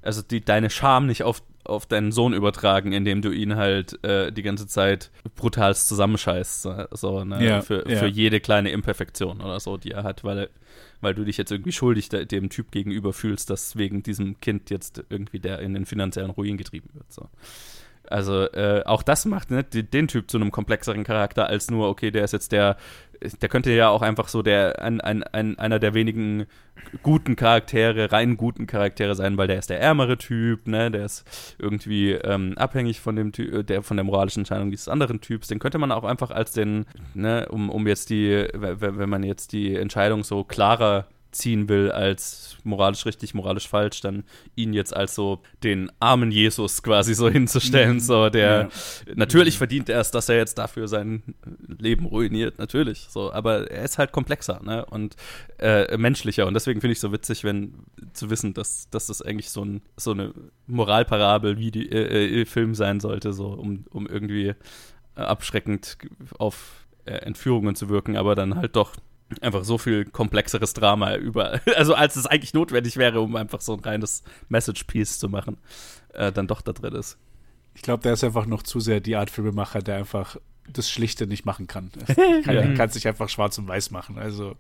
also die, deine Scham nicht auf, auf deinen Sohn übertragen, indem du ihn halt äh, die ganze Zeit brutalst zusammenscheißt, so, ne? Ja, für, ja. für jede kleine Imperfektion oder so, die er hat, weil, weil du dich jetzt irgendwie schuldig de, dem Typ gegenüber fühlst, dass wegen diesem Kind jetzt irgendwie der in den finanziellen Ruin getrieben wird. So. Also äh, auch das macht ne, den Typ zu einem komplexeren Charakter als nur, okay, der ist jetzt der, der könnte ja auch einfach so der ein, ein, ein, einer der wenigen guten Charaktere, rein guten Charaktere sein, weil der ist der ärmere Typ, ne, der ist irgendwie ähm, abhängig von dem Ty äh, der von der moralischen Entscheidung dieses anderen Typs. Den könnte man auch einfach als den, ne, um, um jetzt die, wenn, wenn man jetzt die Entscheidung so klarer ziehen will als moralisch richtig, moralisch falsch, dann ihn jetzt als so den armen Jesus quasi so hinzustellen, so der natürlich verdient er es, dass er jetzt dafür sein Leben ruiniert, natürlich, so, aber er ist halt komplexer, ne, und äh, menschlicher. Und deswegen finde ich so witzig, wenn zu wissen, dass, dass das eigentlich so, ein, so eine Moralparabel wie die äh, äh, Film sein sollte, so um, um irgendwie abschreckend auf äh, Entführungen zu wirken, aber dann halt doch einfach so viel komplexeres Drama über, also als es eigentlich notwendig wäre, um einfach so ein reines Message-Piece zu machen, äh, dann doch da drin ist. Ich glaube, der ist einfach noch zu sehr die Art Filmemacher, der einfach das Schlichte nicht machen kann. Er kann, Ja. kann sich einfach schwarz und weiß machen. Also,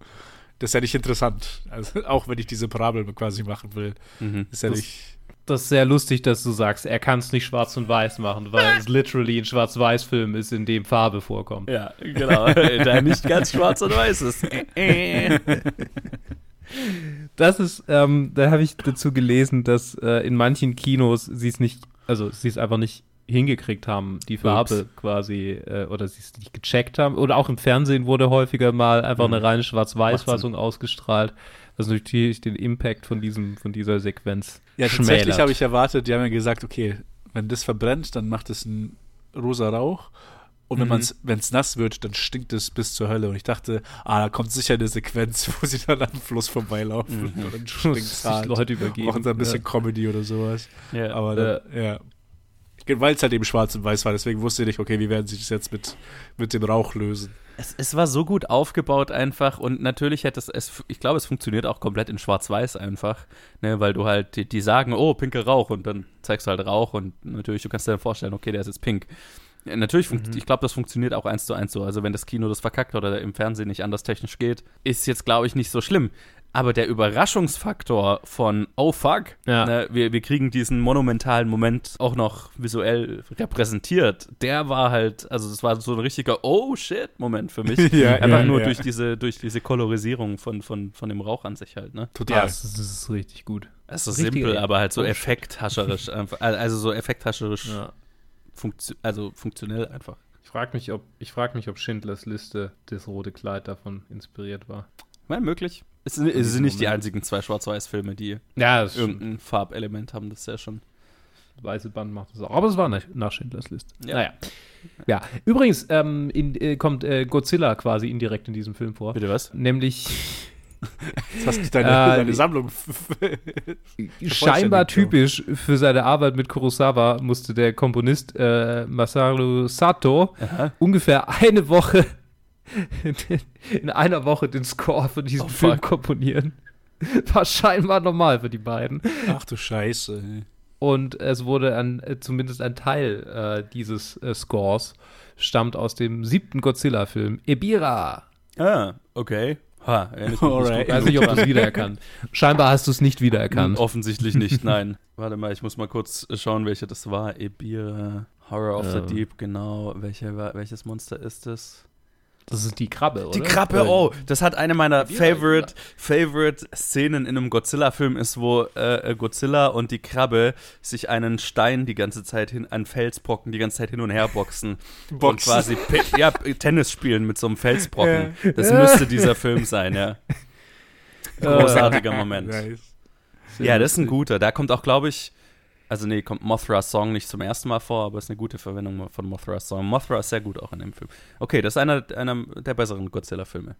das ist ja nicht interessant. Also, auch wenn ich diese Parabel quasi machen will, Mhm. ist ja Das- nicht. Das ist sehr lustig, dass du sagst, er kann es nicht schwarz und weiß machen, weil es literally ein Schwarz-Weiß-Film ist, in dem Farbe vorkommt. Ja, genau. der nicht ganz schwarz und weiß ist. Das ist, ähm, da habe ich dazu gelesen, dass äh, in manchen Kinos sie es nicht, also sie es einfach nicht hingekriegt haben, die Farbe quasi, äh, oder sie es nicht gecheckt haben. Oder auch im Fernsehen wurde häufiger mal einfach Mhm. eine reine Schwarz-Weiß-Fassung ausgestrahlt. Das natürlich den Impact von diesem, von dieser Sequenz Ja, tatsächlich habe ich erwartet, die haben ja gesagt, okay, wenn das verbrennt, dann macht es einen rosa Rauch. Und wenn Mhm. es nass wird, dann stinkt es bis zur Hölle. Und ich dachte, ah, da kommt sicher eine Sequenz, wo sie dann am Fluss vorbeilaufen Mhm. und dann stinkt es hart. Leute übergeben. Brauchen sie ein bisschen Ja. Comedy oder sowas. ja. Aber dann, ja. Weil es halt eben schwarz und weiß war, deswegen wusste ich nicht, okay, wie werden sie das jetzt mit, mit dem Rauch lösen. Es, es war so gut aufgebaut einfach und natürlich hätte es, es ich glaube, es funktioniert auch komplett in Schwarz-Weiß einfach, ne, weil du halt, die, die sagen, oh, pinker Rauch und dann zeigst du halt Rauch und natürlich, du kannst dir dann vorstellen, okay, der ist jetzt pink. Ja, natürlich, funkt- ich glaube, das funktioniert auch eins zu eins so. Also wenn das Kino das verkackt oder im Fernsehen nicht anders technisch geht, ist jetzt, glaube ich, nicht so schlimm. Aber der Überraschungsfaktor von, oh fuck, Ja. ne, wir, wir kriegen diesen monumentalen Moment auch noch visuell repräsentiert, der war halt, also das war so ein richtiger Oh shit Moment für mich. Ja, Einfach ja, nur ja. durch diese, durch diese Kolorisierung von, von, von dem Rauch an sich halt, ne? Total. Ja, das ist, das ist richtig gut. Es ist Richtige simpel, aber halt so effekthascherisch. Also so effekthascherisch, Ja. funktio also funktionell einfach. Ich frage mich, ob, ich frag mich, ob Schindlers Liste, das rote Kleid davon inspiriert war. Meine, möglich. Es sind, es sind nicht die einzigen zwei Schwarz-Weiß-Filme, die Ja, irgendein Farbelement haben, das ist ja schon. weiße Band macht das auch. Aber es war nach, nach Schindlers Liste. Ja. Naja. Ja, übrigens ähm, in, äh, kommt äh, Godzilla quasi indirekt in diesem Film vor. Bitte was? Nämlich Jetzt hast du deine, Äh, deine Sammlung. scheinbar typisch für seine Arbeit mit Kurosawa musste der Komponist äh, Masaru Sato Aha. ungefähr eine Woche in einer Woche den Score für diesen Oh, Film fuck. komponieren. War scheinbar normal für die beiden. Ach du Scheiße. ey. und es wurde an, äh, zumindest ein Teil äh, dieses äh, Scores stammt aus dem siebten Godzilla-Film Ebira. Ah, okay. Ha, ich weiß nicht, ob du es wiedererkannt. Scheinbar hast du es nicht wiedererkannt. Offensichtlich nicht, nein. Warte mal, ich muss mal kurz schauen, welche das war. Ebira, Horror of Ähm. the Deep, genau. Welche, welches Monster ist das? Das ist die Krabbe, oder? Die Krabbe, oh, das hat eine meiner favorite, favorite Szenen in einem Godzilla-Film ist, wo äh, Godzilla und die Krabbe sich einen Stein die ganze Zeit hin, einen Felsbrocken die ganze Zeit hin und her boxen. und Boxen. quasi Pi- ja, Tennis spielen mit so einem Felsbrocken. Das müsste dieser Film sein, ja. Großartiger Moment. Nice. Ja, das ist ein guter. Da kommt auch, glaube ich, also nee, kommt Mothras Song nicht zum ersten Mal vor, aber ist eine gute Verwendung von Mothras Song. Mothra ist sehr gut auch in dem Film. Okay, das ist einer, einer der besseren Godzilla-Filme.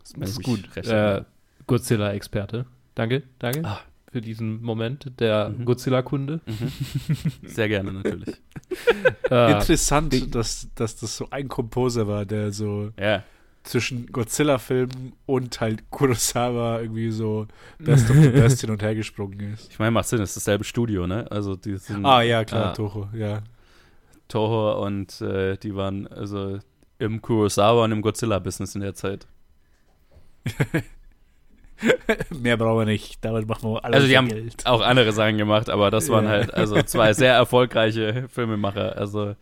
Das ich ist gut. recht Äh. Godzilla-Experte. Danke, danke Ah. für diesen Moment der Mhm. Godzilla-Kunde. Mhm. Sehr gerne, natürlich. Äh, Interessant, dass, dass das so ein Komposer war, der so Ja. Zwischen Godzilla-Filmen und halt Kurosawa irgendwie so Best of the Best hin und her gesprungen ist. Ich meine, macht Sinn, es ist dasselbe Studio, ne? Also die sind Ah, ja, klar, Ah. Toho, ja. Toho und äh, die waren also im Kurosawa und im Godzilla-Business in der Zeit. Mehr brauchen wir nicht, damit machen wir alles Also die haben Geld. auch andere Sachen gemacht, aber das waren Ja. halt also zwei sehr erfolgreiche Filmemacher. Also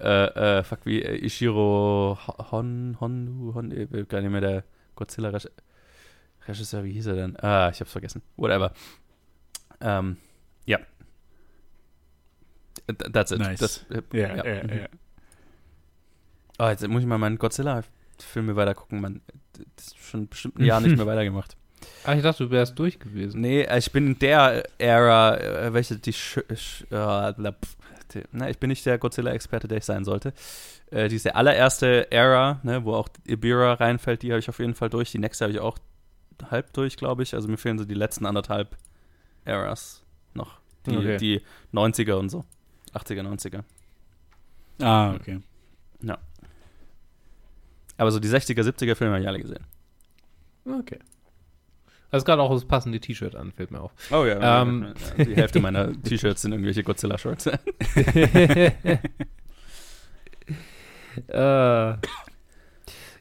äh, äh, fuck wie äh, Ishiro Hon Hon Hon ich will gar nicht mehr der Godzilla -Reg Regisseur, wie hieß er denn? Ah, ich hab's vergessen. Whatever. Ähm, ja. Th- That's it. Nice. Das, äh, Ja, ja, ja. mhm. Oh, jetzt muss ich mal meinen Godzilla-Filme weitergucken. Man, das ist schon bestimmt ein Jahr nicht mehr weitergemacht. ah, ich dachte, du wärst durch gewesen. Nee, ich bin in der Ära, äh, welche die, Sch Sch äh, die na, ich bin nicht der Godzilla-Experte, der ich sein sollte. Äh, diese allererste Ära, ne, wo auch Ibira reinfällt, die habe ich auf jeden Fall durch. Die nächste habe ich auch halb durch, glaube ich. Also mir fehlen so die letzten anderthalb Eras noch. Die, Okay. die 90er und so. 80er, 90er. Ah, okay. Aber so die 60er, 70er Filme habe ich alle gesehen. Okay. Also gerade auch das passende T-Shirt an, fällt mir auf. Oh ja. Ähm. die Hälfte meiner T-Shirts sind irgendwelche Godzilla-Shirts. äh,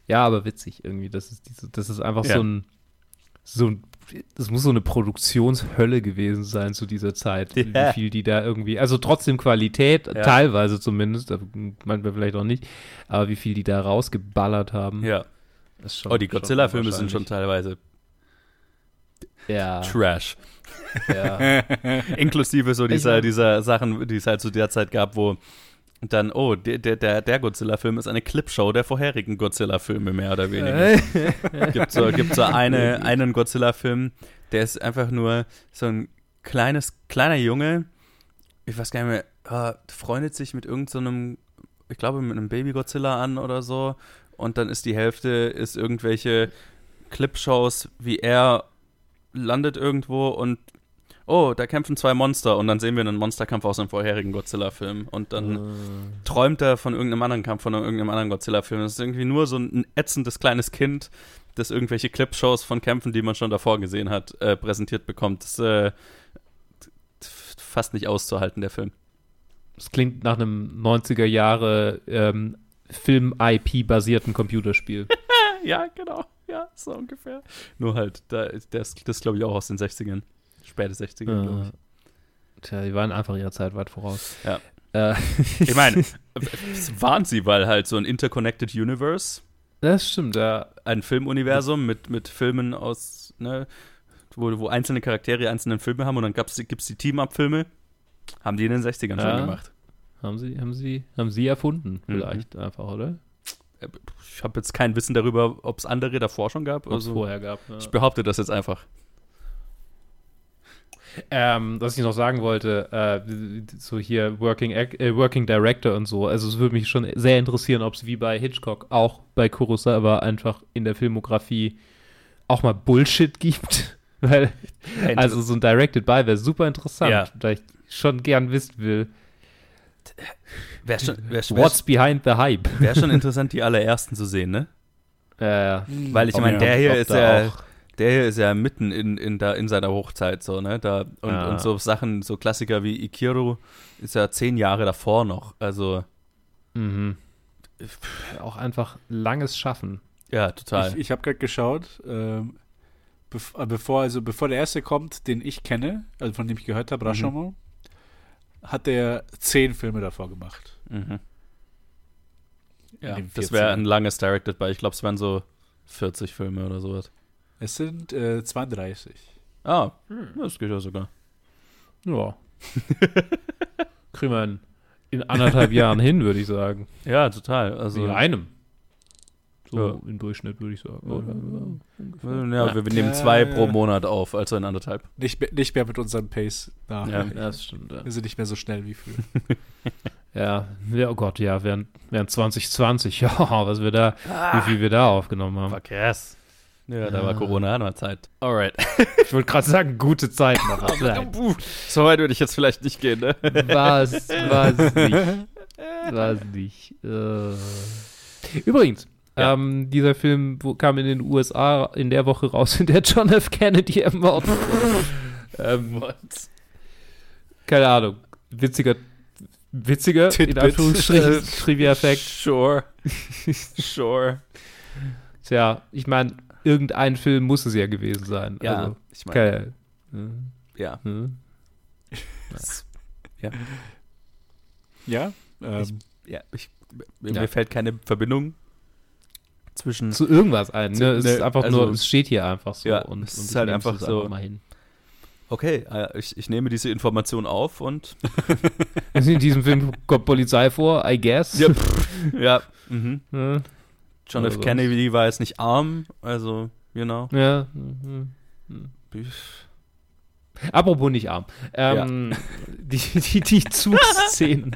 ja, aber witzig irgendwie. Das ist, diese, das ist einfach Ja. so ein, so ein, das muss so eine Produktionshölle gewesen sein zu dieser Zeit. Ja. Wie viel die da irgendwie, also trotzdem Qualität, Ja. teilweise zumindest, aber manchmal vielleicht auch nicht, aber wie viel die da rausgeballert haben. ja. ist schon- Oh, die Godzilla-Filme sind schon teilweise Ja, Trash. ja. Inklusive so dieser, meine- dieser Sachen, die es halt zu der Zeit gab, wo dann, oh, der, der, der, Godzilla-Film ist eine Clipshow der vorherigen Godzilla-Filme, mehr oder weniger. gibt so, gibt so eine, einen Godzilla-Film, der ist einfach nur so ein kleines, kleiner Junge, ich weiß gar nicht mehr, äh, freundet sich mit irgendeinem, ich glaube, mit einem Baby-Godzilla an oder so. Und dann ist die Hälfte, ist irgendwelche Clipshows, wie er landet irgendwo und oh, da kämpfen zwei Monster und dann sehen wir einen Monsterkampf aus einem vorherigen Godzilla-Film und dann träumt er von irgendeinem anderen Kampf, von irgendeinem anderen Godzilla-Film. Das ist irgendwie nur so ein ätzendes kleines Kind, das irgendwelche Clipshows von Kämpfen, die man schon davor gesehen hat, äh, präsentiert bekommt. Das ist äh, fast nicht auszuhalten, der Film. Das klingt nach einem 90er Jahre ähm, Film-IP-basierten Computerspiel. Ja, genau. Ja, so ungefähr. Nur halt, da, das, das glaube ich auch aus den 60ern. Späte 60er, glaube ich. Äh, Tja, die waren einfach ihrer Zeit weit voraus. Ja. Äh, Ich meine, waren sie, weil halt so ein Interconnected Universe, das stimmt, ja. ein Filmuniversum mit, mit Filmen aus, ne, wo, wo einzelne Charaktere einzelne Filme haben und dann gibt es die Team-Up-Filme. Haben die in den 60ern Ja. schon gemacht. Haben sie, haben sie, haben sie erfunden, Mhm. vielleicht einfach, oder? Ich habe jetzt kein Wissen darüber, ob es andere davor schon gab. Also, vorher gab. Ja. ich behaupte das jetzt einfach. Ähm, was ich noch sagen wollte, äh, so hier Working, äh, Working Director und so, also es würde mich schon sehr interessieren, ob es wie bei Hitchcock auch bei Kurosawa einfach in der Filmografie auch mal Bullshit gibt. Weil, also so ein Directed By wäre super interessant, Ja. da ich schon gern wissen will, Wäre schon, wär, wär, what's behind the hype. wär schon interessant, die allerersten zu sehen, ne? Äh, Weil ich Oh, meine, ja. der hier ist da ja, auch- der hier ist ja mitten in, in, der, in seiner Hochzeit, so, ne? Da, und, Ja. und so Sachen, so Klassiker wie Ikiru ist ja zehn Jahre davor noch. Also, Mhm. Auch einfach langes Schaffen. ja, total. Ich, ich habe gerade geschaut, ähm, bev äh, bevor, also bevor der erste kommt, den ich kenne, also von dem ich gehört habe, Rashomon, hat er zehn Filme davor gemacht. mhm. Ja, das 40ern. wäre ein langes Directed bei. Ich glaube, es wären so 40 Filme oder sowas. Es sind äh, 32. Ah, das geht ja sogar. Ja. Kriegen wir in, in anderthalb Jahren hin, würde ich sagen. Ja, total. Also, in einem. So Ja. im Durchschnitt, würde ich sagen. ja, wir, wir nehmen zwei pro Monat auf, also in anderthalb. Nicht, mehr- nicht mehr mit unserem Pace nach. Ja. Das stimmt. Ja. Wir sind nicht mehr so schnell wie früher. Ja, ja, oh Gott, ja, während, während 2020, ja, was wir da, wie viel wir da aufgenommen haben. Fuck yes. Ja, da war Corona noch Zeit. Alright. Ich wollte gerade sagen, gute Zeiten. Aber nein, so weit würde ich jetzt vielleicht nicht gehen, ne? war es, war es nicht. War es nicht. Äh. Übrigens, Ja. ähm, dieser Film kam in den USA in der Woche raus, in der John F. Kennedy ermordet wurde. ähm, keine Ahnung. Witziger, witziger, in Tidbit. Anführungsstrichen, Trivia-Fact. Sure. sure. Tja, ich meine, irgendein Film muss es ja gewesen sein. Ja, Also, ich meine, keine, ja. hm. Ja, ja? Ähm, ja ich, Ja. mir fällt keine Verbindung zwischen. zu irgendwas ein. Ne? Es ist Ne, einfach also- nur, es steht hier einfach so. Ja, und, es und ist halt einfach es so- mal hin. Okay, äh, ich, ich nehme diese Information auf und. Also in diesem Film kommt Polizei vor, I guess. Ja, ja. Mhm. Ja. John F. sonst. Kennedy war jetzt nicht arm, also, you know. ja. mhm. Apropos nicht arm. Ähm, die, die, die Zugszenen,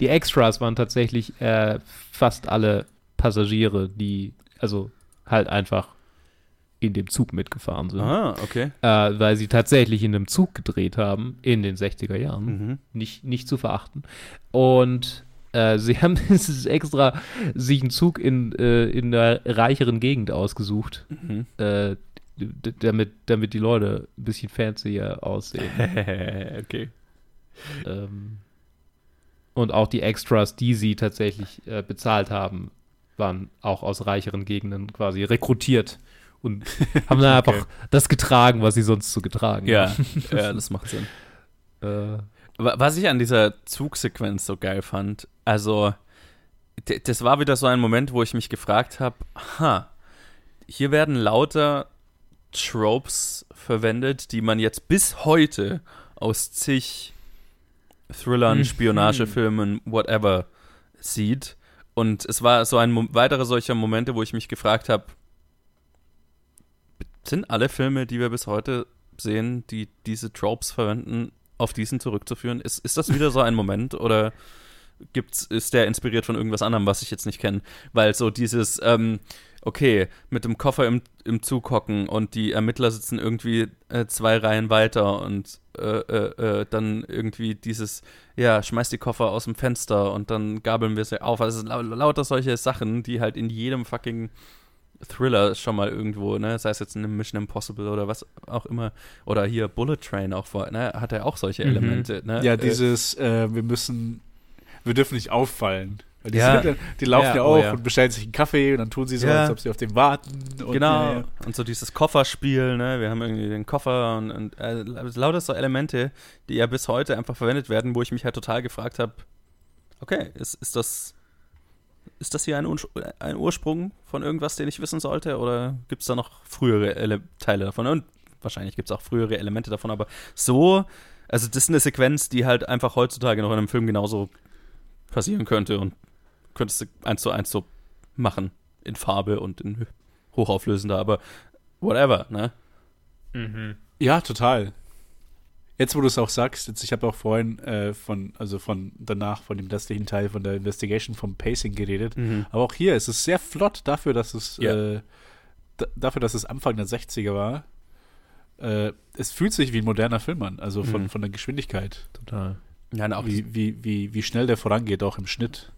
die Extras waren tatsächlich äh, fast alle Passagiere, die also halt einfach in dem Zug mitgefahren sind. Ah, okay. Äh, weil sie tatsächlich in einem Zug gedreht haben in den 60er Jahren. Mhm. Nicht, nicht zu verachten. Und äh, sie haben extra sich einen Zug in, äh, in einer reicheren Gegend ausgesucht, Mhm. äh, damit, damit die Leute ein bisschen fancier aussehen. okay. ähm, und auch die Extras, die sie tatsächlich äh, bezahlt haben, waren auch aus reicheren Gegenden quasi rekrutiert und haben dann einfach das getragen, was sie sonst so getragen Ja, ja, das macht Sinn. haben. Äh, Wa- Was ich an dieser Zugsequenz so geil fand, also das war wieder so ein Moment, wo ich mich gefragt habe, ha, hier werden lauter Tropes verwendet, die man jetzt bis heute aus zig Thrillern, Mhm. Spionagefilmen, whatever sieht. Und es war so ein weiterer solcher Momente, wo ich mich gefragt habe, sind alle Filme, die wir bis heute sehen, die diese Tropes verwenden, auf diesen zurückzuführen? Ist, ist das wieder so ein Moment oder gibt's, ist der inspiriert von irgendwas anderem, was ich jetzt nicht kenne? Weil so dieses, ähm, okay, mit dem Koffer im, im Zug hocken und die Ermittler sitzen irgendwie äh, zwei Reihen weiter und äh, äh, äh, dann irgendwie dieses, ja, schmeiß die Koffer aus dem Fenster und dann gabeln wir sie auf. Also lauter solche Sachen, die halt in jedem fucking Thriller schon mal irgendwo, ne, sei es jetzt eine Mission Impossible oder was auch immer, oder hier Bullet Train auch vor, ne, hat er auch solche Mhm. Elemente, ne? ja, Äh, dieses, äh, wir müssen, wir dürfen nicht auffallen. Die, Ja. sind, die laufen Ja, ja, oh auch ja. und bestellen sich einen Kaffee und dann tun sie so, als ob sie auf den warten. Und, Genau, und so dieses Kofferspiel, ne? Wir haben irgendwie den Koffer und, und äh, lauter so Elemente, die ja bis heute einfach verwendet werden, wo ich mich halt total gefragt habe, okay, ist, ist das ist das hier ein, ein Ursprung von irgendwas, den ich wissen sollte, oder gibt es da noch frühere Ele Teile davon? Und wahrscheinlich gibt es auch frühere Elemente davon, aber so, also das ist eine Sequenz, die halt einfach heutzutage noch in einem Film genauso passieren könnte und könntest du eins zu eins so machen, in Farbe und in hochauflösender, aber whatever, ne? Ja, total. Jetzt, wo du es auch sagst, jetzt, ich habe auch vorhin äh, von, also von danach, von dem restlichen Teil von der Investigation vom Pacing geredet. Aber auch hier ist es sehr flott dafür, dass es Ja. äh, dafür, dass es Anfang der 60er war. Äh, es fühlt sich wie ein moderner Film an, also von, Mhm. von der Geschwindigkeit. total. Ja, auch, Wie, wie, wie, wie schnell der vorangeht, auch im Schnitt.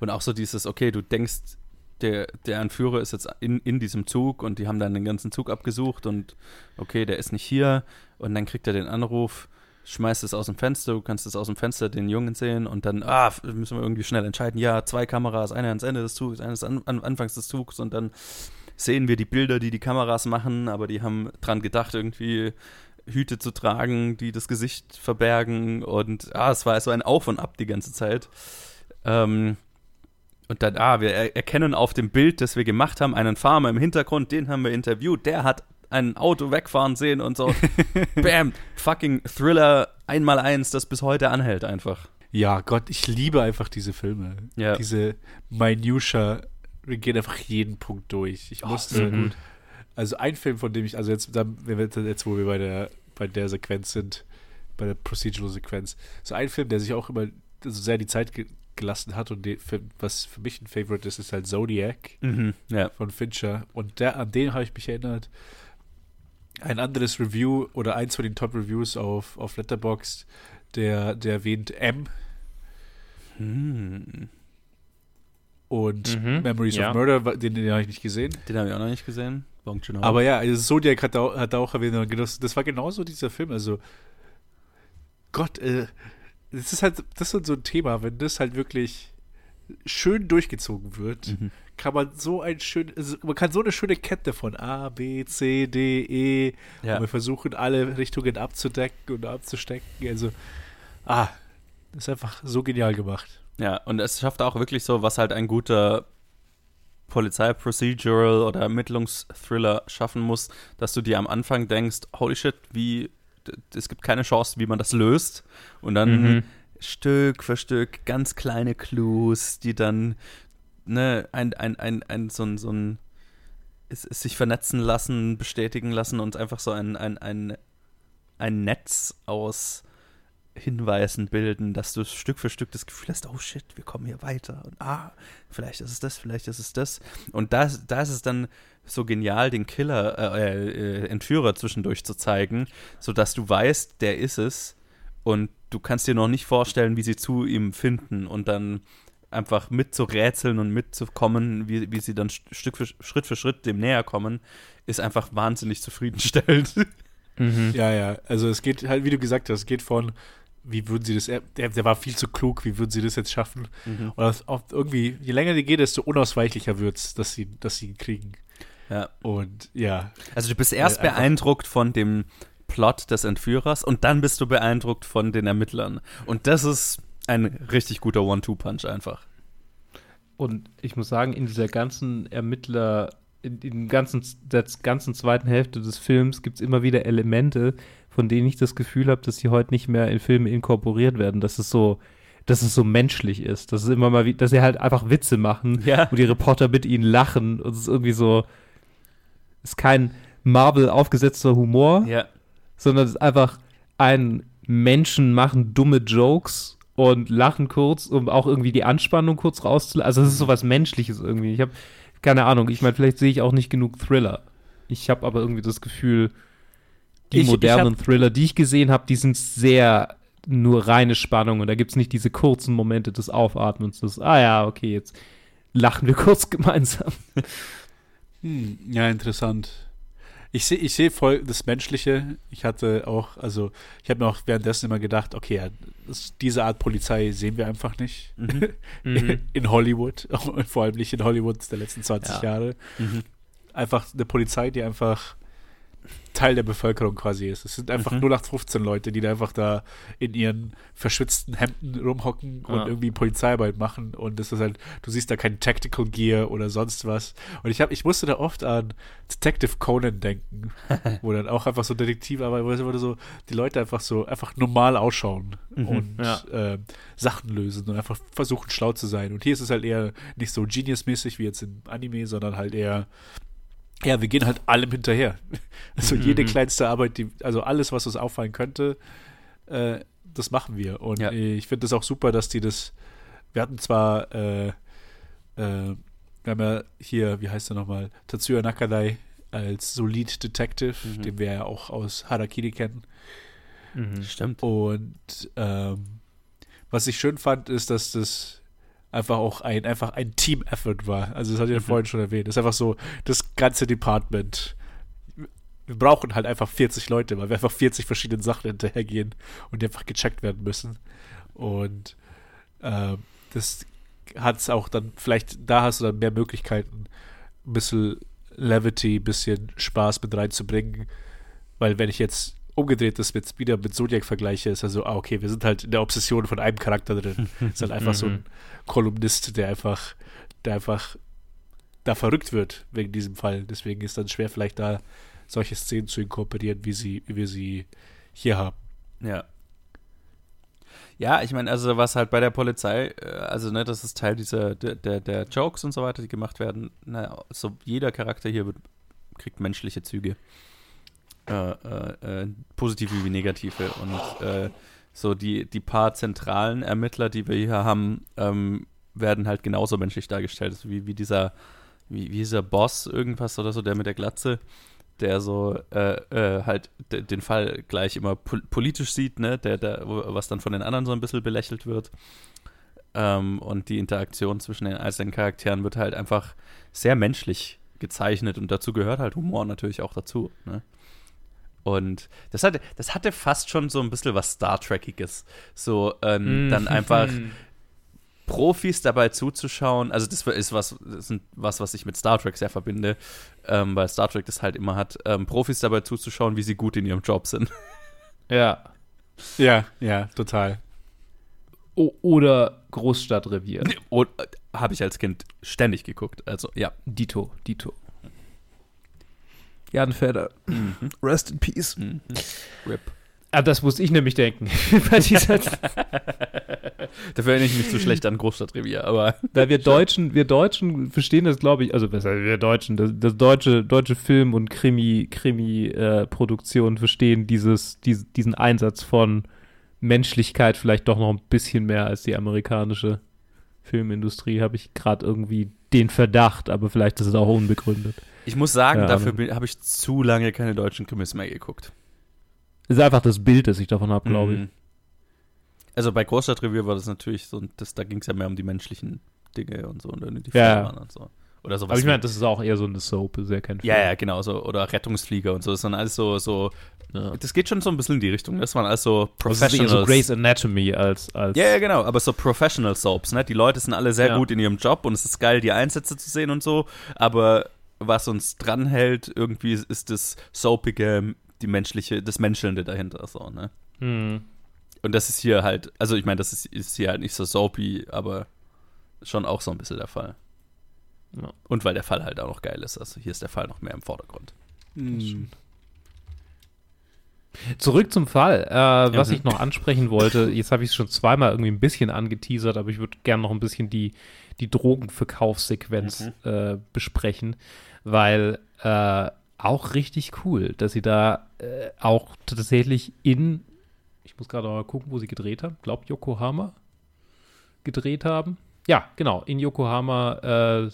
Und auch so dieses, okay, du denkst der, der Anführer ist jetzt in, in diesem Zug und die haben dann den ganzen Zug abgesucht und okay, der ist nicht hier und dann kriegt er den Anruf, schmeißt es aus dem Fenster, du kannst es aus dem Fenster den Jungen sehen und dann, ah, müssen wir irgendwie schnell entscheiden, ja, zwei Kameras, eine ans Ende des Zugs, eine an, an Anfangs des Zugs und dann sehen wir die Bilder, die die Kameras machen, aber die haben dran gedacht, irgendwie Hüte zu tragen, die das Gesicht verbergen und ah, es war so ein Auf und Ab die ganze Zeit. Ähm, und dann, ah, wir erkennen auf dem Bild, das wir gemacht haben, einen Farmer im Hintergrund, den haben wir interviewt, der hat ein Auto wegfahren sehen und so. Bam, fucking Thriller einmal eins, das bis heute anhält einfach. Ja, Gott, ich liebe einfach diese Filme. Ja. Diese Minutia, wir gehen einfach jeden Punkt durch. Ich Oh, musste, so gut. also ein Film, von dem ich, also jetzt, jetzt, wo wir bei der, bei der Sequenz sind, bei der Procedural-Sequenz, so ein Film, der sich auch immer so sehr die Zeit gelassen hat und für, was für mich ein Favorite ist, ist halt Zodiac Mhm, ja. von Fincher. Und der, an den habe ich mich erinnert. Ein anderes Review oder eins von den Top-Reviews auf, auf Letterboxd, der, der erwähnt M Hm. und Mhm, Memories ja. of Murder, den, den habe ich nicht gesehen. Den habe ich auch noch nicht gesehen. Aber ja, also Zodiac hat auch, hat auch erwähnt. und Das, das war genauso dieser Film. Also, Gott, äh, das ist halt, das ist so ein Thema, wenn das halt wirklich schön durchgezogen wird, Mhm. kann man so ein schön, also man kann so eine schöne Kette von A, B, C, D, E, Ja. und wir versuchen alle Richtungen abzudecken und abzustecken. Also, ah, das ist einfach so genial gemacht. Ja, und es schafft auch wirklich so, was halt ein guter Polizei-Procedural oder Ermittlungsthriller schaffen muss, dass du dir am Anfang denkst, holy shit, wie, es gibt keine Chance, wie man das löst. Und dann Mhm. Stück für Stück ganz kleine Clues, die dann, ne, ein, ein, ein, ein so ein, so ein es, es sich vernetzen lassen, bestätigen lassen und einfach so ein, ein, ein, ein Netz aus Hinweisen bilden, dass du Stück für Stück das Gefühl hast, oh shit, wir kommen hier weiter und ah, vielleicht ist es das, vielleicht ist es das. Und da, ist- da ist es dann so genial, den Killer, äh, äh, Entführer zwischendurch zu zeigen, sodass du weißt, der ist es und du kannst dir noch nicht vorstellen, wie sie zu ihm finden und dann einfach mitzurätseln und mitzukommen, wie, wie sie dann st- Stück für Schritt für Schritt dem näher kommen, ist einfach wahnsinnig zufriedenstellend. Mhm. Ja, ja, also es geht halt, wie du gesagt hast, es geht von, wie würden sie das, er- der, der war viel zu klug, wie würden sie das jetzt schaffen? Und das auch irgendwie, je länger die geht, desto unausweichlicher wird es, dass sie, dass sie ihn kriegen. Ja. Und ja, Also du bist erst einfach- beeindruckt von dem Plot des Entführers und dann bist du beeindruckt von den Ermittlern. Und das ist ein richtig guter One-Two-Punch einfach. Und ich muss sagen, in dieser ganzen Ermittler, in, in ganzen, der ganzen zweiten Hälfte des Films gibt es immer wieder Elemente, von denen ich das Gefühl habe, dass sie heute nicht mehr in Filme inkorporiert werden. Dass es so, dass es so menschlich ist. Dass es immer mal wie, dass sie halt einfach Witze machen Ja. und die Reporter mit ihnen lachen. Und es ist irgendwie so, es ist kein Marvel aufgesetzter Humor, Ja. sondern es ist einfach ein Menschen machen dumme Jokes und lachen kurz, um auch irgendwie die Anspannung kurz rauszulassen. Also es ist sowas Menschliches irgendwie. Ich habe keine Ahnung. Ich meine, vielleicht sehe ich auch nicht genug Thriller. Ich habe aber irgendwie das Gefühl, die Ich- ich modernen hab- Thriller, die ich gesehen habe, die sind sehr nur reine Spannung und da gibt es nicht diese kurzen Momente des Aufatmens, des, ah ja, okay, jetzt lachen wir kurz gemeinsam. Hm, ja, interessant. Ich sehe ich seh voll das Menschliche. Ich hatte auch, also ich habe mir auch währenddessen immer gedacht, okay, ja, das, diese Art Polizei sehen wir einfach nicht Mhm. in Hollywood, vor allem nicht in Hollywood der letzten 20 Ja. Jahre. Mhm. Einfach eine Polizei, die einfach Teil der Bevölkerung quasi ist. Es sind einfach Mhm. 0815 Leute, die da einfach da in ihren verschwitzten Hemden rumhocken und Ja. irgendwie Polizeiarbeit machen. Und das ist halt, du siehst da kein Tactical Gear oder sonst was. Und ich, hab, ich musste da oft an Detective Conan denken, wo dann auch einfach so Detektivarbeit, wo wo so die Leute einfach so einfach normal ausschauen Mhm. und Ja. ähm, Sachen lösen und einfach versuchen schlau zu sein. Und hier ist es halt eher nicht so Genius-mäßig wie jetzt im Anime, sondern halt eher ja, wir gehen halt allem hinterher. Also jede Mhm. kleinste Arbeit, die, also alles, was uns auffallen könnte, äh, das machen wir. Und Ja. ich finde das auch super, dass die das, wir hatten zwar, äh, äh, wir haben ja hier, wie heißt er nochmal, Tatsuya Nakadai als Solid Detective, Mhm. den wir ja auch aus Harakiri kennen. Mhm. Stimmt. Und ähm, was ich schön fand, ist, dass das einfach auch ein, einfach ein Team-Effort war. Also das hatte ich ja vorhin schon erwähnt. Das ist einfach so, das ganze Department. Wir brauchen halt einfach 40 Leute, weil wir einfach 40 verschiedene Sachen hinterhergehen und die einfach gecheckt werden müssen. Und ähm, das hat es auch dann, vielleicht, da hast du dann mehr Möglichkeiten, ein bisschen Levity, ein bisschen Spaß mit reinzubringen. Weil wenn ich jetzt umgedreht das mit, wieder mit Zodiac vergleiche, ist also, ah, okay, wir sind halt in der Obsession von einem Charakter drin. ist halt einfach so ein Kolumnist, der einfach, der einfach da verrückt wird wegen diesem Fall. Deswegen ist dann schwer, vielleicht da solche Szenen zu inkorporieren, wie sie, wie wir sie hier haben. Ja. Ja, ich meine, also was halt bei der Polizei, äh, also ne, das ist Teil dieser, der, der, der Jokes und so weiter, die gemacht werden. Na, so jeder Charakter hier wird, kriegt menschliche Züge. Äh, äh, äh, positive wie negative. Und äh, so die, die paar zentralen Ermittler, die wir hier haben, ähm, werden halt genauso menschlich dargestellt. Also wie, wie dieser, wie, wie dieser Boss irgendwas oder so, der mit der Glatze, der so äh, äh, halt den Fall gleich immer pol politisch sieht, ne, der, der, was dann von den anderen so ein bisschen belächelt wird. Ähm, und die Interaktion zwischen den einzelnen Charakteren wird halt einfach sehr menschlich gezeichnet und dazu gehört halt Humor natürlich auch dazu. Ne? Und das hatte, das hatte fast schon so ein bisschen was Star Trekiges. So ähm, Mhm. dann einfach Profis dabei zuzuschauen, also das ist was, das ist was, was ich mit Star Trek sehr verbinde, ähm, weil Star Trek das halt immer hat, ähm, Profis dabei zuzuschauen, wie sie gut in ihrem Job sind. Ja. Ja, ja, total. O oder Großstadtrevier. Äh, habe ich als Kind ständig geguckt. Also ja. Dito, Dito. Jan Fedder. Rest in Peace. Mhm. Rip. Ah, das muss ich nämlich denken. Bei dieser, Dafür erinnere ich mich zu schlecht an Großstadtrevier, aber weil wir Deutschen, wir Deutschen verstehen das, glaube ich, also besser, wir Deutschen, das, das deutsche, deutsche Film- und Krimi, Krimi-Produktion verstehen dieses, dies, diesen Einsatz von Menschlichkeit vielleicht doch noch ein bisschen mehr als die amerikanische Filmindustrie, habe ich gerade irgendwie den Verdacht, aber vielleicht ist es auch unbegründet. Ich muss sagen, Ja, dafür habe ich zu lange keine deutschen Krimis mehr geguckt. Ist einfach das Bild, das ich davon habe, glaube ich. Mhm. Also bei Großstadtrevier war das natürlich so, das, da ging es ja mehr um die menschlichen Dinge und so und die Ja. Waren und so. Oder sowas. Aber ich meine, das ist auch eher so eine Soap, ist ja kein Film. ja, ja, genau, so. Oder Rettungsflieger und so. Das waren alles so, so, Ja. das geht schon so ein bisschen in die Richtung. Das waren alles so ist Professionals. so Grey's Anatomy als, als Ja, ja, genau, aber so Professional Soaps, ne? Die Leute sind alle sehr Ja. gut in ihrem Job und es ist geil, die Einsätze zu sehen und so, aber was uns dranhält, irgendwie ist das Soapige, die menschliche, das Menschelnde dahinter, so, ne? Hm. Und das ist hier halt, also ich meine, das ist, ist hier halt nicht so soapy, aber schon auch so ein bisschen der Fall. Ja. Und weil der Fall halt auch noch geil ist, also hier ist der Fall noch mehr im Vordergrund. Hm. Zurück zum Fall. Äh, was Mhm. ich noch ansprechen wollte, jetzt habe ich es schon zweimal irgendwie ein bisschen angeteasert, aber ich würde gerne noch ein bisschen die, die Drogenverkaufssequenz äh, besprechen, weil äh, auch richtig cool, dass sie da äh, auch tatsächlich in, ich muss gerade mal gucken, wo sie gedreht haben, glaube Yokohama gedreht haben. Ja, genau, in Yokohama äh,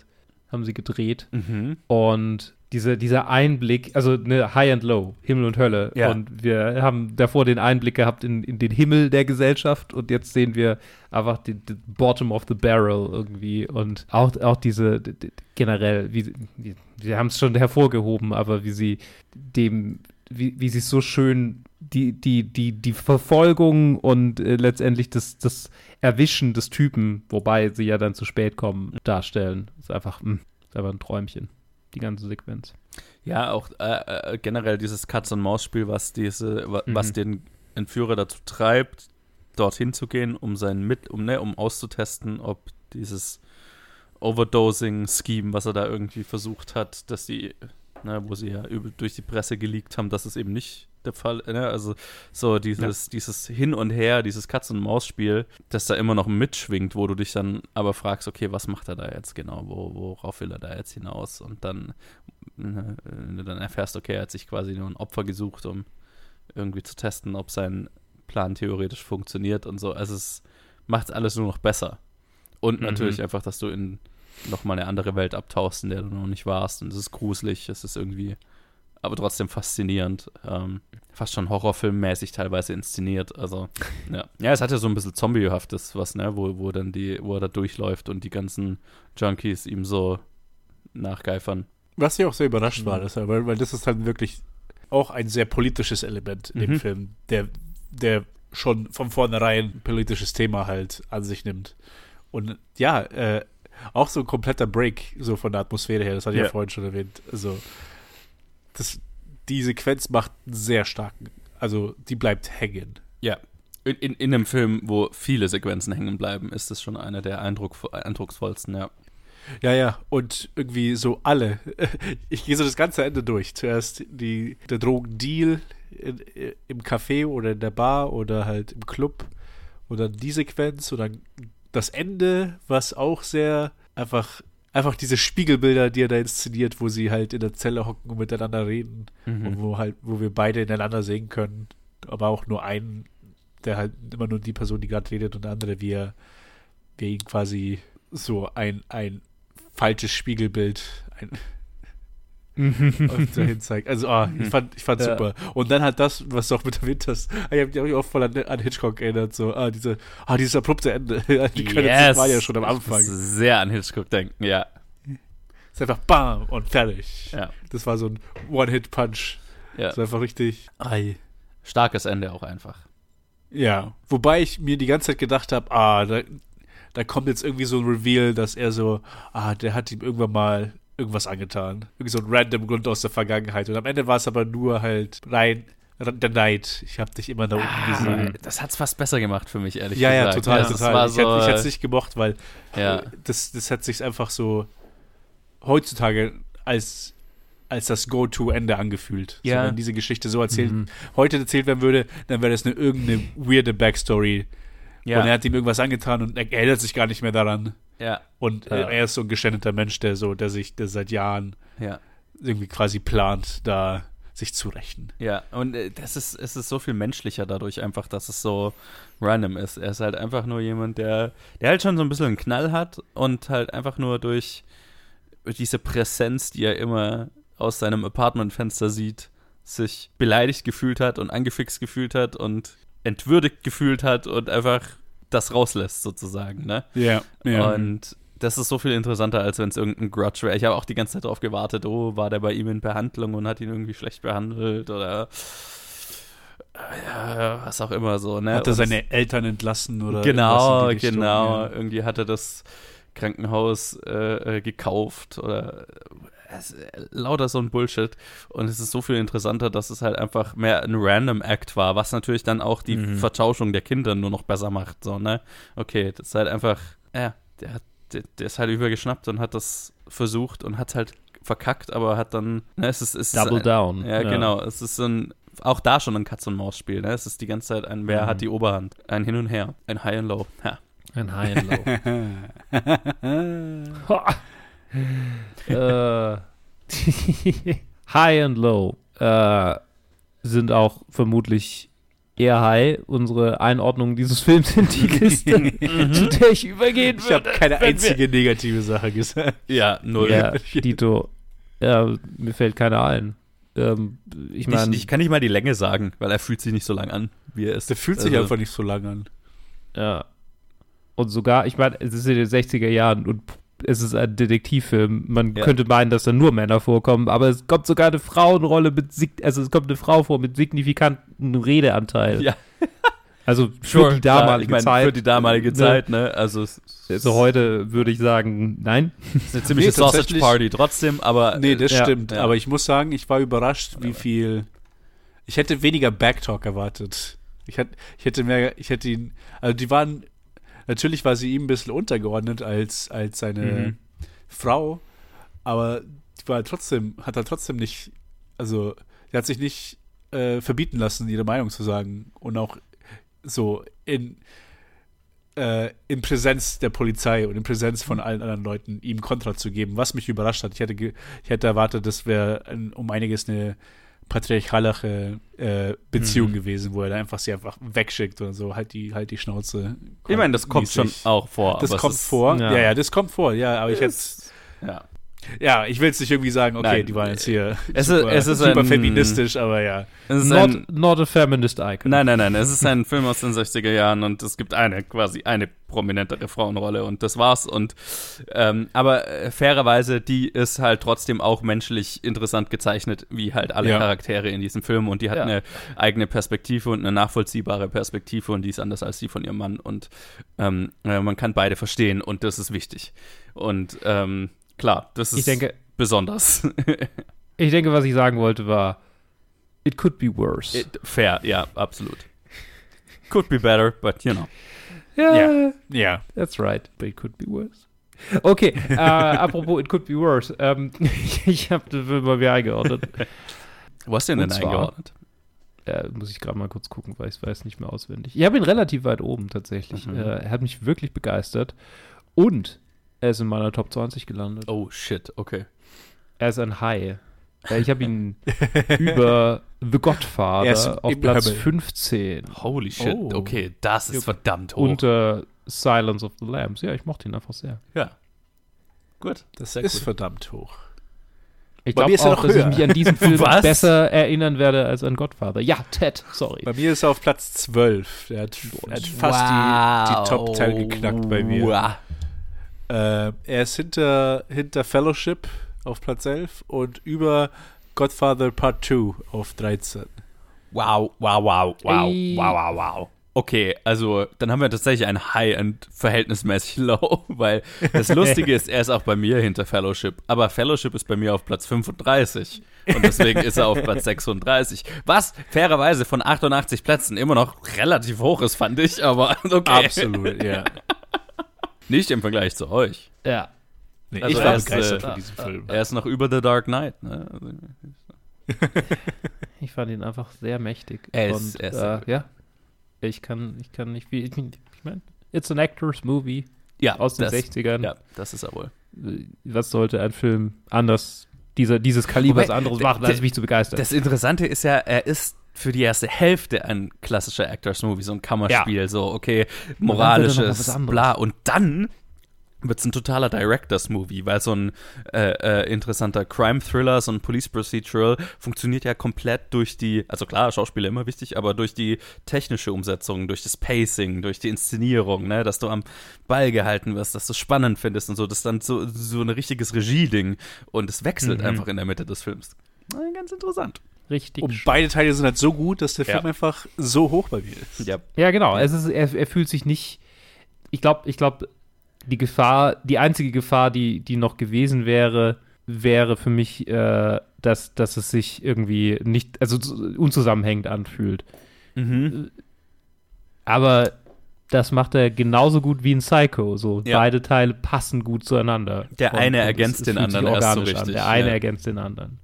haben sie gedreht. Mhm. Und diese, dieser Einblick, also eine High and Low, Himmel und Hölle. Ja. Und wir haben davor den Einblick gehabt in, in den Himmel der Gesellschaft und jetzt sehen wir einfach den, den Bottom of the Barrel irgendwie. Und auch, auch diese d- d- generell, wie, wie wir haben es schon hervorgehoben, aber wie sie dem, wie, wie sie es so schön die, die, die, die Verfolgung und äh, letztendlich das, das Erwischen des Typen, wobei sie ja dann zu spät kommen, darstellen. Ist einfach, mh, ist einfach ein Träumchen, die ganze Sequenz. Ja, auch äh, äh, generell dieses Katz-und-Maus-Spiel, was diese, wa, Mhm. was den Entführer dazu treibt, dorthin zu gehen, um sein mit, um, ne, um auszutesten, ob dieses Overdosing-Scheme, was er da irgendwie versucht hat, dass die, ne, wo sie ja durch die Presse geleakt haben, dass es eben nicht der Fall, ne, also so dieses, dieses Hin und Her, dieses Katz-und-Maus-Spiel, das da immer noch mitschwingt, wo du dich dann aber fragst, okay, was macht er da jetzt genau, wo, worauf will er da jetzt hinaus und dann ne, du dann erfährst, okay, er hat sich quasi nur ein Opfer gesucht, um irgendwie zu testen, ob sein Plan theoretisch funktioniert und so. Also es macht alles nur noch besser. Und Mhm. natürlich einfach, dass du in nochmal eine andere Welt abtauchst, in der du noch nicht warst. Und es ist gruselig, es ist irgendwie, aber trotzdem faszinierend. Ähm, fast schon horrorfilmmäßig teilweise inszeniert. Also, ja. Ja, es hat ja so ein bisschen Zombiehaftes was, ne, wo, wo dann die, wo er da durchläuft und die ganzen Junkies ihm so nachgeifern. Was ich auch sehr überrascht war, das, weil, weil das ist halt wirklich auch ein sehr politisches Element in dem Mhm. Film, der, der schon von vornherein ein politisches Thema halt an sich nimmt. Und ja, äh, auch so ein kompletter Break, so von der Atmosphäre her, das hatte ich ja Ja. vorhin schon erwähnt. Also, das, die Sequenz macht einen sehr starken, also die bleibt hängen. Ja. In, in, in einem Film, wo viele Sequenzen hängen bleiben, ist das schon einer der Eindruck, eindrucksvollsten, ja. Ja, ja, und irgendwie so alle. Ich gehe so das ganze Ende durch. Zuerst die, der Drogendeal in, im Café oder in der Bar oder halt im Club. Und dann die Sequenz und dann das Ende, was auch sehr einfach, einfach diese Spiegelbilder, die er da inszeniert, wo sie halt in der Zelle hocken und miteinander reden. Mhm. Und wo halt, wo wir beide ineinander sehen können. Aber auch nur einen, der halt immer nur die Person, die gerade redet und der andere, wie er, wie ihn quasi so ein, ein falsches Spiegelbild ein, dahin zeigt. Also, ah, ich fand, ich fand Ja. super. Und dann halt das, was du auch mit erwähnt hast. Ich habe mich auch voll an, an Hitchcock erinnert. So, ah, diese, ah, dieses abrupte Ende. Die können das war ja schon am Anfang. Ich sehr an Hitchcock denken, ja. ist einfach bam und fertig. Ja. Das war so ein One-Hit-Punch. ja. Das war einfach richtig. Ei. Starkes Ende auch einfach. Ja. Wobei ich mir die ganze Zeit gedacht habe, ah, da, da kommt jetzt irgendwie so ein Reveal, dass er so, ah, der hat ihm irgendwann mal irgendwas angetan. Irgendwie so ein random Grund aus der Vergangenheit. Und am Ende war es aber nur halt rein der Neid. Ich habe dich immer da unten gesehen. Das hat's fast besser gemacht für mich, ehrlich Ja, ja, gesagt. total, das total. War ich so, hätte ich hätte es nicht gemocht, weil ja. äh, das, das hat sich einfach so heutzutage als, als das Go-To-Ende angefühlt. Ja. So, wenn diese Geschichte so erzählt, Mhm. heute erzählt werden würde, dann wäre das eine irgendeine weirde Backstory. ja. Und er hat ihm irgendwas angetan und er erinnert sich gar nicht mehr daran. Ja, Und äh, Ja. er ist so ein geständeter Mensch, der so, der sich, der seit Jahren ja. irgendwie quasi plant, da sich zu rächen. Ja, und äh, das ist, es ist so viel menschlicher dadurch einfach, dass es so random ist. Er ist halt einfach nur jemand, der, der halt schon so ein bisschen einen Knall hat und halt einfach nur durch, durch diese Präsenz, die er immer aus seinem Apartmentfenster sieht, sich beleidigt gefühlt hat und angefixt gefühlt hat und entwürdigt gefühlt hat und einfach das rauslässt sozusagen, ne? Ja, Und das ist so viel interessanter, als wenn es irgendein Grudge wäre. Ich habe auch die ganze Zeit darauf gewartet, oh, war der bei ihm in Behandlung und hat ihn irgendwie schlecht behandelt oder äh, ja, was auch immer so, ne? Hat er seine Eltern entlassen oder Genau, Richtung, genau. ja. Irgendwie hat er das Krankenhaus äh, äh, gekauft oder es, lauter so ein Bullshit. Und es ist so viel interessanter, dass es halt einfach mehr ein Random Act war, was natürlich dann auch die Mhm. Vertauschung der Kinder nur noch besser macht. So, ne? Okay, das ist halt einfach, ja, der hat, der, der ist halt übergeschnappt und hat das versucht und hat halt verkackt, aber hat dann, ne, es ist, es ist Double down. ja, genau. Es ist so ein, auch da schon ein Katz-und-Maus-Spiel. Ne? Es ist die ganze Zeit ein, wer Mhm. hat die Oberhand? Ein Hin und Her. Ein High and Low. Ja. Ein High and Low. äh, high and Low äh, sind auch vermutlich eher high. Unsere Einordnung dieses Films in die Liste, zu der ich übergehen Ich habe würde. keine einzige negative Sache gesagt. ja, null. Ja, Dito. Ja, mir fällt keine ein. Ähm, ich Ich, meine, ich kann nicht mal die Länge sagen, weil er fühlt sich nicht so lang an, wie er ist. Der fühlt sich Also, einfach nicht so lang an. ja. Und sogar, ich meine, es ist in den 60er Jahren und es ist ein Detektivfilm. Man Ja. könnte meinen, dass da nur Männer vorkommen, aber es kommt sogar eine Frauenrolle mit, also es kommt eine Frau vor mit signifikantem Redeanteil. Ja. Also für die klar, damalige ich mein, Zeit. Für die damalige Ne? Zeit, ne? Also es Also heute würde ich sagen, nein. ist eine ziemliche Nee, Sausage Party trotzdem, aber Nee, das ja, stimmt. ja. Aber ich muss sagen, ich war überrascht, wie viel. Ich hätte weniger Backtalk erwartet. Ich hätte, ich hätte mehr, ich hätte ihn. Also die waren. Natürlich war sie ihm ein bisschen untergeordnet als, als seine Mhm. Frau, aber die war trotzdem, hat er trotzdem nicht. Also, sie hat sich nicht äh, verbieten lassen, ihre Meinung zu sagen. Und auch so in. Äh, in Präsenz der Polizei und in Präsenz von allen anderen Leuten ihm Kontra zu geben, was mich überrascht hat. Ich hätte, ich hätte erwartet, das wäre ein- um einiges eine patriarchalere äh, Beziehung Mhm. gewesen, wo er da einfach sie einfach wegschickt oder so, halt die, halt die Schnauze. ich meine, das kommt schon mäßig. auch vor. Das kommt vor. ja. Ja. ja, das kommt vor, ja, aber ich hätte. Ja. Ja, ich will jetzt nicht irgendwie sagen, okay, Nein. die waren jetzt hier Es ist- super, es ist super ein- feministisch, aber ja. Es ist Not, ein, not a feminist icon. nein, nein, nein, es ist ein Film aus den 60er Jahren und es gibt eine, quasi eine prominentere Frauenrolle und das war's. Und ähm, aber äh, fairerweise, die ist halt trotzdem auch menschlich interessant gezeichnet, wie halt alle Ja. Charaktere in diesem Film und die hat Ja. eine eigene Perspektive und eine nachvollziehbare Perspektive und die ist anders als die von ihrem Mann und ähm, äh, man kann beide verstehen und das ist wichtig. Und ähm, klar, das ist denke, besonders. ich denke, was ich sagen wollte, war, it could be worse. It- Fair, ja, absolut. Could be better, but you know. ja, Ja. that's right, but it could be worse. Okay, äh, apropos it could be worse. Ähm, ich habe den Film bei mir eingeordnet. Und denn zwar- eingeordnet? Äh, muss ich gerade mal kurz gucken, weil ich weiß nicht mehr auswendig. Ich habe ihn relativ weit oben tatsächlich. Mhm. Äh, er hat mich wirklich begeistert. Und er ist in meiner Top 20 gelandet. Oh, shit, okay. Er ist ein High. Äh, ich habe ihn über The Er Godfather ist auf Platz Himmel. 15. Holy shit, Oh. okay, das ist verdammt hoch. Unter Silence of the Lambs. Ja, ich mochte ihn einfach sehr. ja. Gut. Das ist gut. verdammt hoch. Ich glaube ist auch, noch dass ich mich an diesen Film Was? besser erinnern werde als an Godfather. Ja, Ted, sorry. Bei mir ist er auf Platz 12. Er hat, er hat fast die, die Top 10 geknackt bei mir. Wow. Äh, er ist hinter, hinter Fellowship auf Platz 11 und über Godfather Part 2 auf 13. Wow, wow, wow, wow, Ey. wow, wow, wow. Okay, also dann haben wir tatsächlich ein High und verhältnismäßig Low, weil das Lustige ist, er ist auch bei mir hinter Fellowship, aber Fellowship ist bei mir auf Platz 35 und deswegen ist er auf Platz 36, was fairerweise von 88 Plätzen immer noch relativ hoch ist, fand ich, aber okay. Absolut, ja. Nicht im Vergleich zu euch. Ja. Nee, Also ich er war ist, begeistert äh, von diesem Film. Er ist noch über The Dark Knight. Ne? Also, Ich fand ihn einfach sehr mächtig. Er ist- Und, er ist äh, ja. Ich kann, ich kann nicht wie. Ich, ich meine, it's an actor's movie ja, aus den das, 60ern. Ja, das ist er wohl. Was sollte ein Film anders, dieser, dieses Kalibers Wobei, anderes machen, als mich zu begeistern? Das Interessante ist ja, er ist für die erste Hälfte ein klassischer Actors-Movie, so ein Kammerspiel, so, okay, moralisches, bla. Und dann wird es ein totaler Directors-Movie, weil so ein äh, äh, interessanter Crime-Thriller, so ein Police-Procedural funktioniert ja komplett durch die, also klar, Schauspieler immer wichtig, aber durch die technische Umsetzung, durch das Pacing, durch die Inszenierung, ne, dass du am Ball gehalten wirst, dass du es spannend findest und so, das ist dann so, so ein richtiges Regie-Ding und es wechselt Mhm. einfach in der Mitte des Films. Ganz interessant. Richtig. Und beide Teile sind halt so gut, dass der Ja. Film einfach so hoch bei mir ist. Ja. Ja, genau. Es ist, er, er fühlt sich nicht. Ich glaube, ich glaube, die Gefahr, die einzige Gefahr, die, die noch gewesen wäre, wäre für mich, äh, dass, dass es sich irgendwie nicht, also zu- unzusammenhängend anfühlt. Mhm. Aber das macht er genauso gut wie in Psycho. So Ja. beide Teile passen gut zueinander. Der eine ergänzt den anderen erst so Der eine ja. ergänzt den anderen.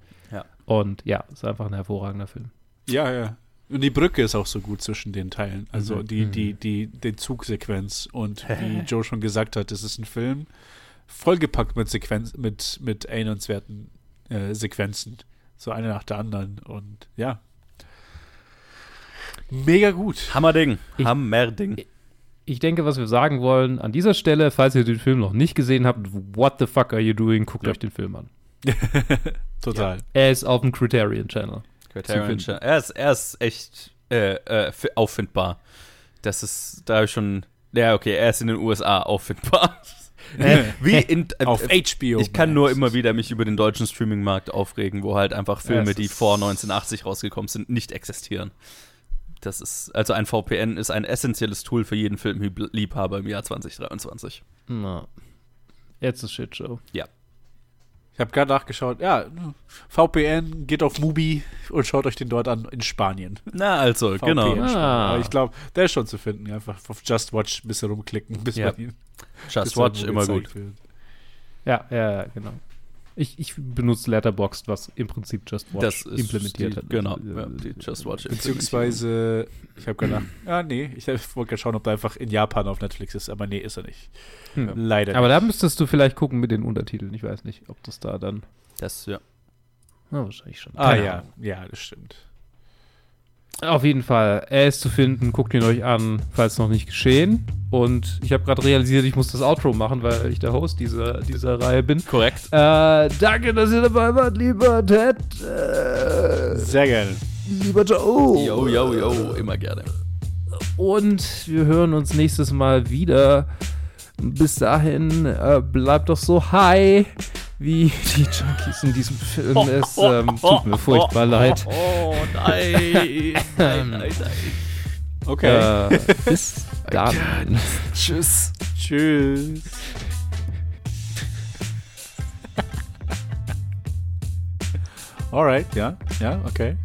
Und ja, ist einfach ein hervorragender Film. Ja, ja. Und die Brücke ist auch so gut zwischen den Teilen. Also Mhm. die, Mhm. die, die, den Zugsequenz. Und wie Joe schon gesagt hat, es ist ein Film vollgepackt mit Sequenz, mit, mit erinnernswerten äh, Sequenzen. So eine nach der anderen. Und ja. Mega gut. Hammerding. Ich- Hammerding. Ich denke, was wir sagen wollen an dieser Stelle, falls ihr den Film noch nicht gesehen habt, what the fuck are you doing? Guckt Ja. euch den Film an. Total. Er ist auf dem Criterion Channel. Criterion. Channel. Er ist, er ist echt äh, äh, fi- auffindbar. Das ist, da hab ich schon, ja, okay, er ist in den USA auffindbar. Wie in, äh, Auf äh, HBO. Ich kann nur immer wieder mich über den deutschen Streaming-Markt aufregen, wo halt einfach Filme, es die vor 1980 rausgekommen sind, nicht existieren. Das ist, also ein VPN ist ein essentielles Tool für jeden Filmliebhaber im Jahr 2023. Na. Jetzt ist Shitshow. Ich habe gerade nachgeschaut. Ja, VPN geht auf Mubi und schaut euch den dort an in Spanien. Na, also, VPN genau. Ah. Ich glaube, der ist schon zu finden. Einfach auf Just Watch ein bisschen rumklicken, bis Ja. man ihn Just Watch, er immer gut. wird. Ja, ja, ja, genau. Ich, ich benutze Letterboxd, was im Prinzip Just Watch implementiert die, hat. Genau, Also, ja, äh, die Just Watch. Beziehungsweise, ich habe gedacht, ah nee, ich wollte gerade schauen, ob der einfach in Japan auf Netflix ist, aber nee, ist er nicht. Hm. Leider Aber nicht. da müsstest du vielleicht gucken mit den Untertiteln. Ich weiß nicht, ob das da dann. Das, ja. Na, wahrscheinlich schon. Ah Keine ja, Ahnung. ja, das stimmt. Auf jeden Fall, er ist zu finden. Guckt ihn euch an, falls noch nicht geschehen. Und ich habe gerade realisiert, ich muss das Outro machen, weil ich der Host dieser, dieser Reihe bin. Korrekt. Äh, danke, dass ihr dabei wart, lieber Ted. Äh, Sehr gerne. lieber Joe. Yo, yo, yo, immer gerne. Und wir hören uns nächstes Mal wieder. Bis dahin, äh, bleibt doch so high, wie die Junkies in diesem Film. Es ähm, tut mir furchtbar leid. Oh, nein. nein, nein, nein. Okay. Äh, bis dann. Tschüss. Tschüss. Alright, ja, ja, okay.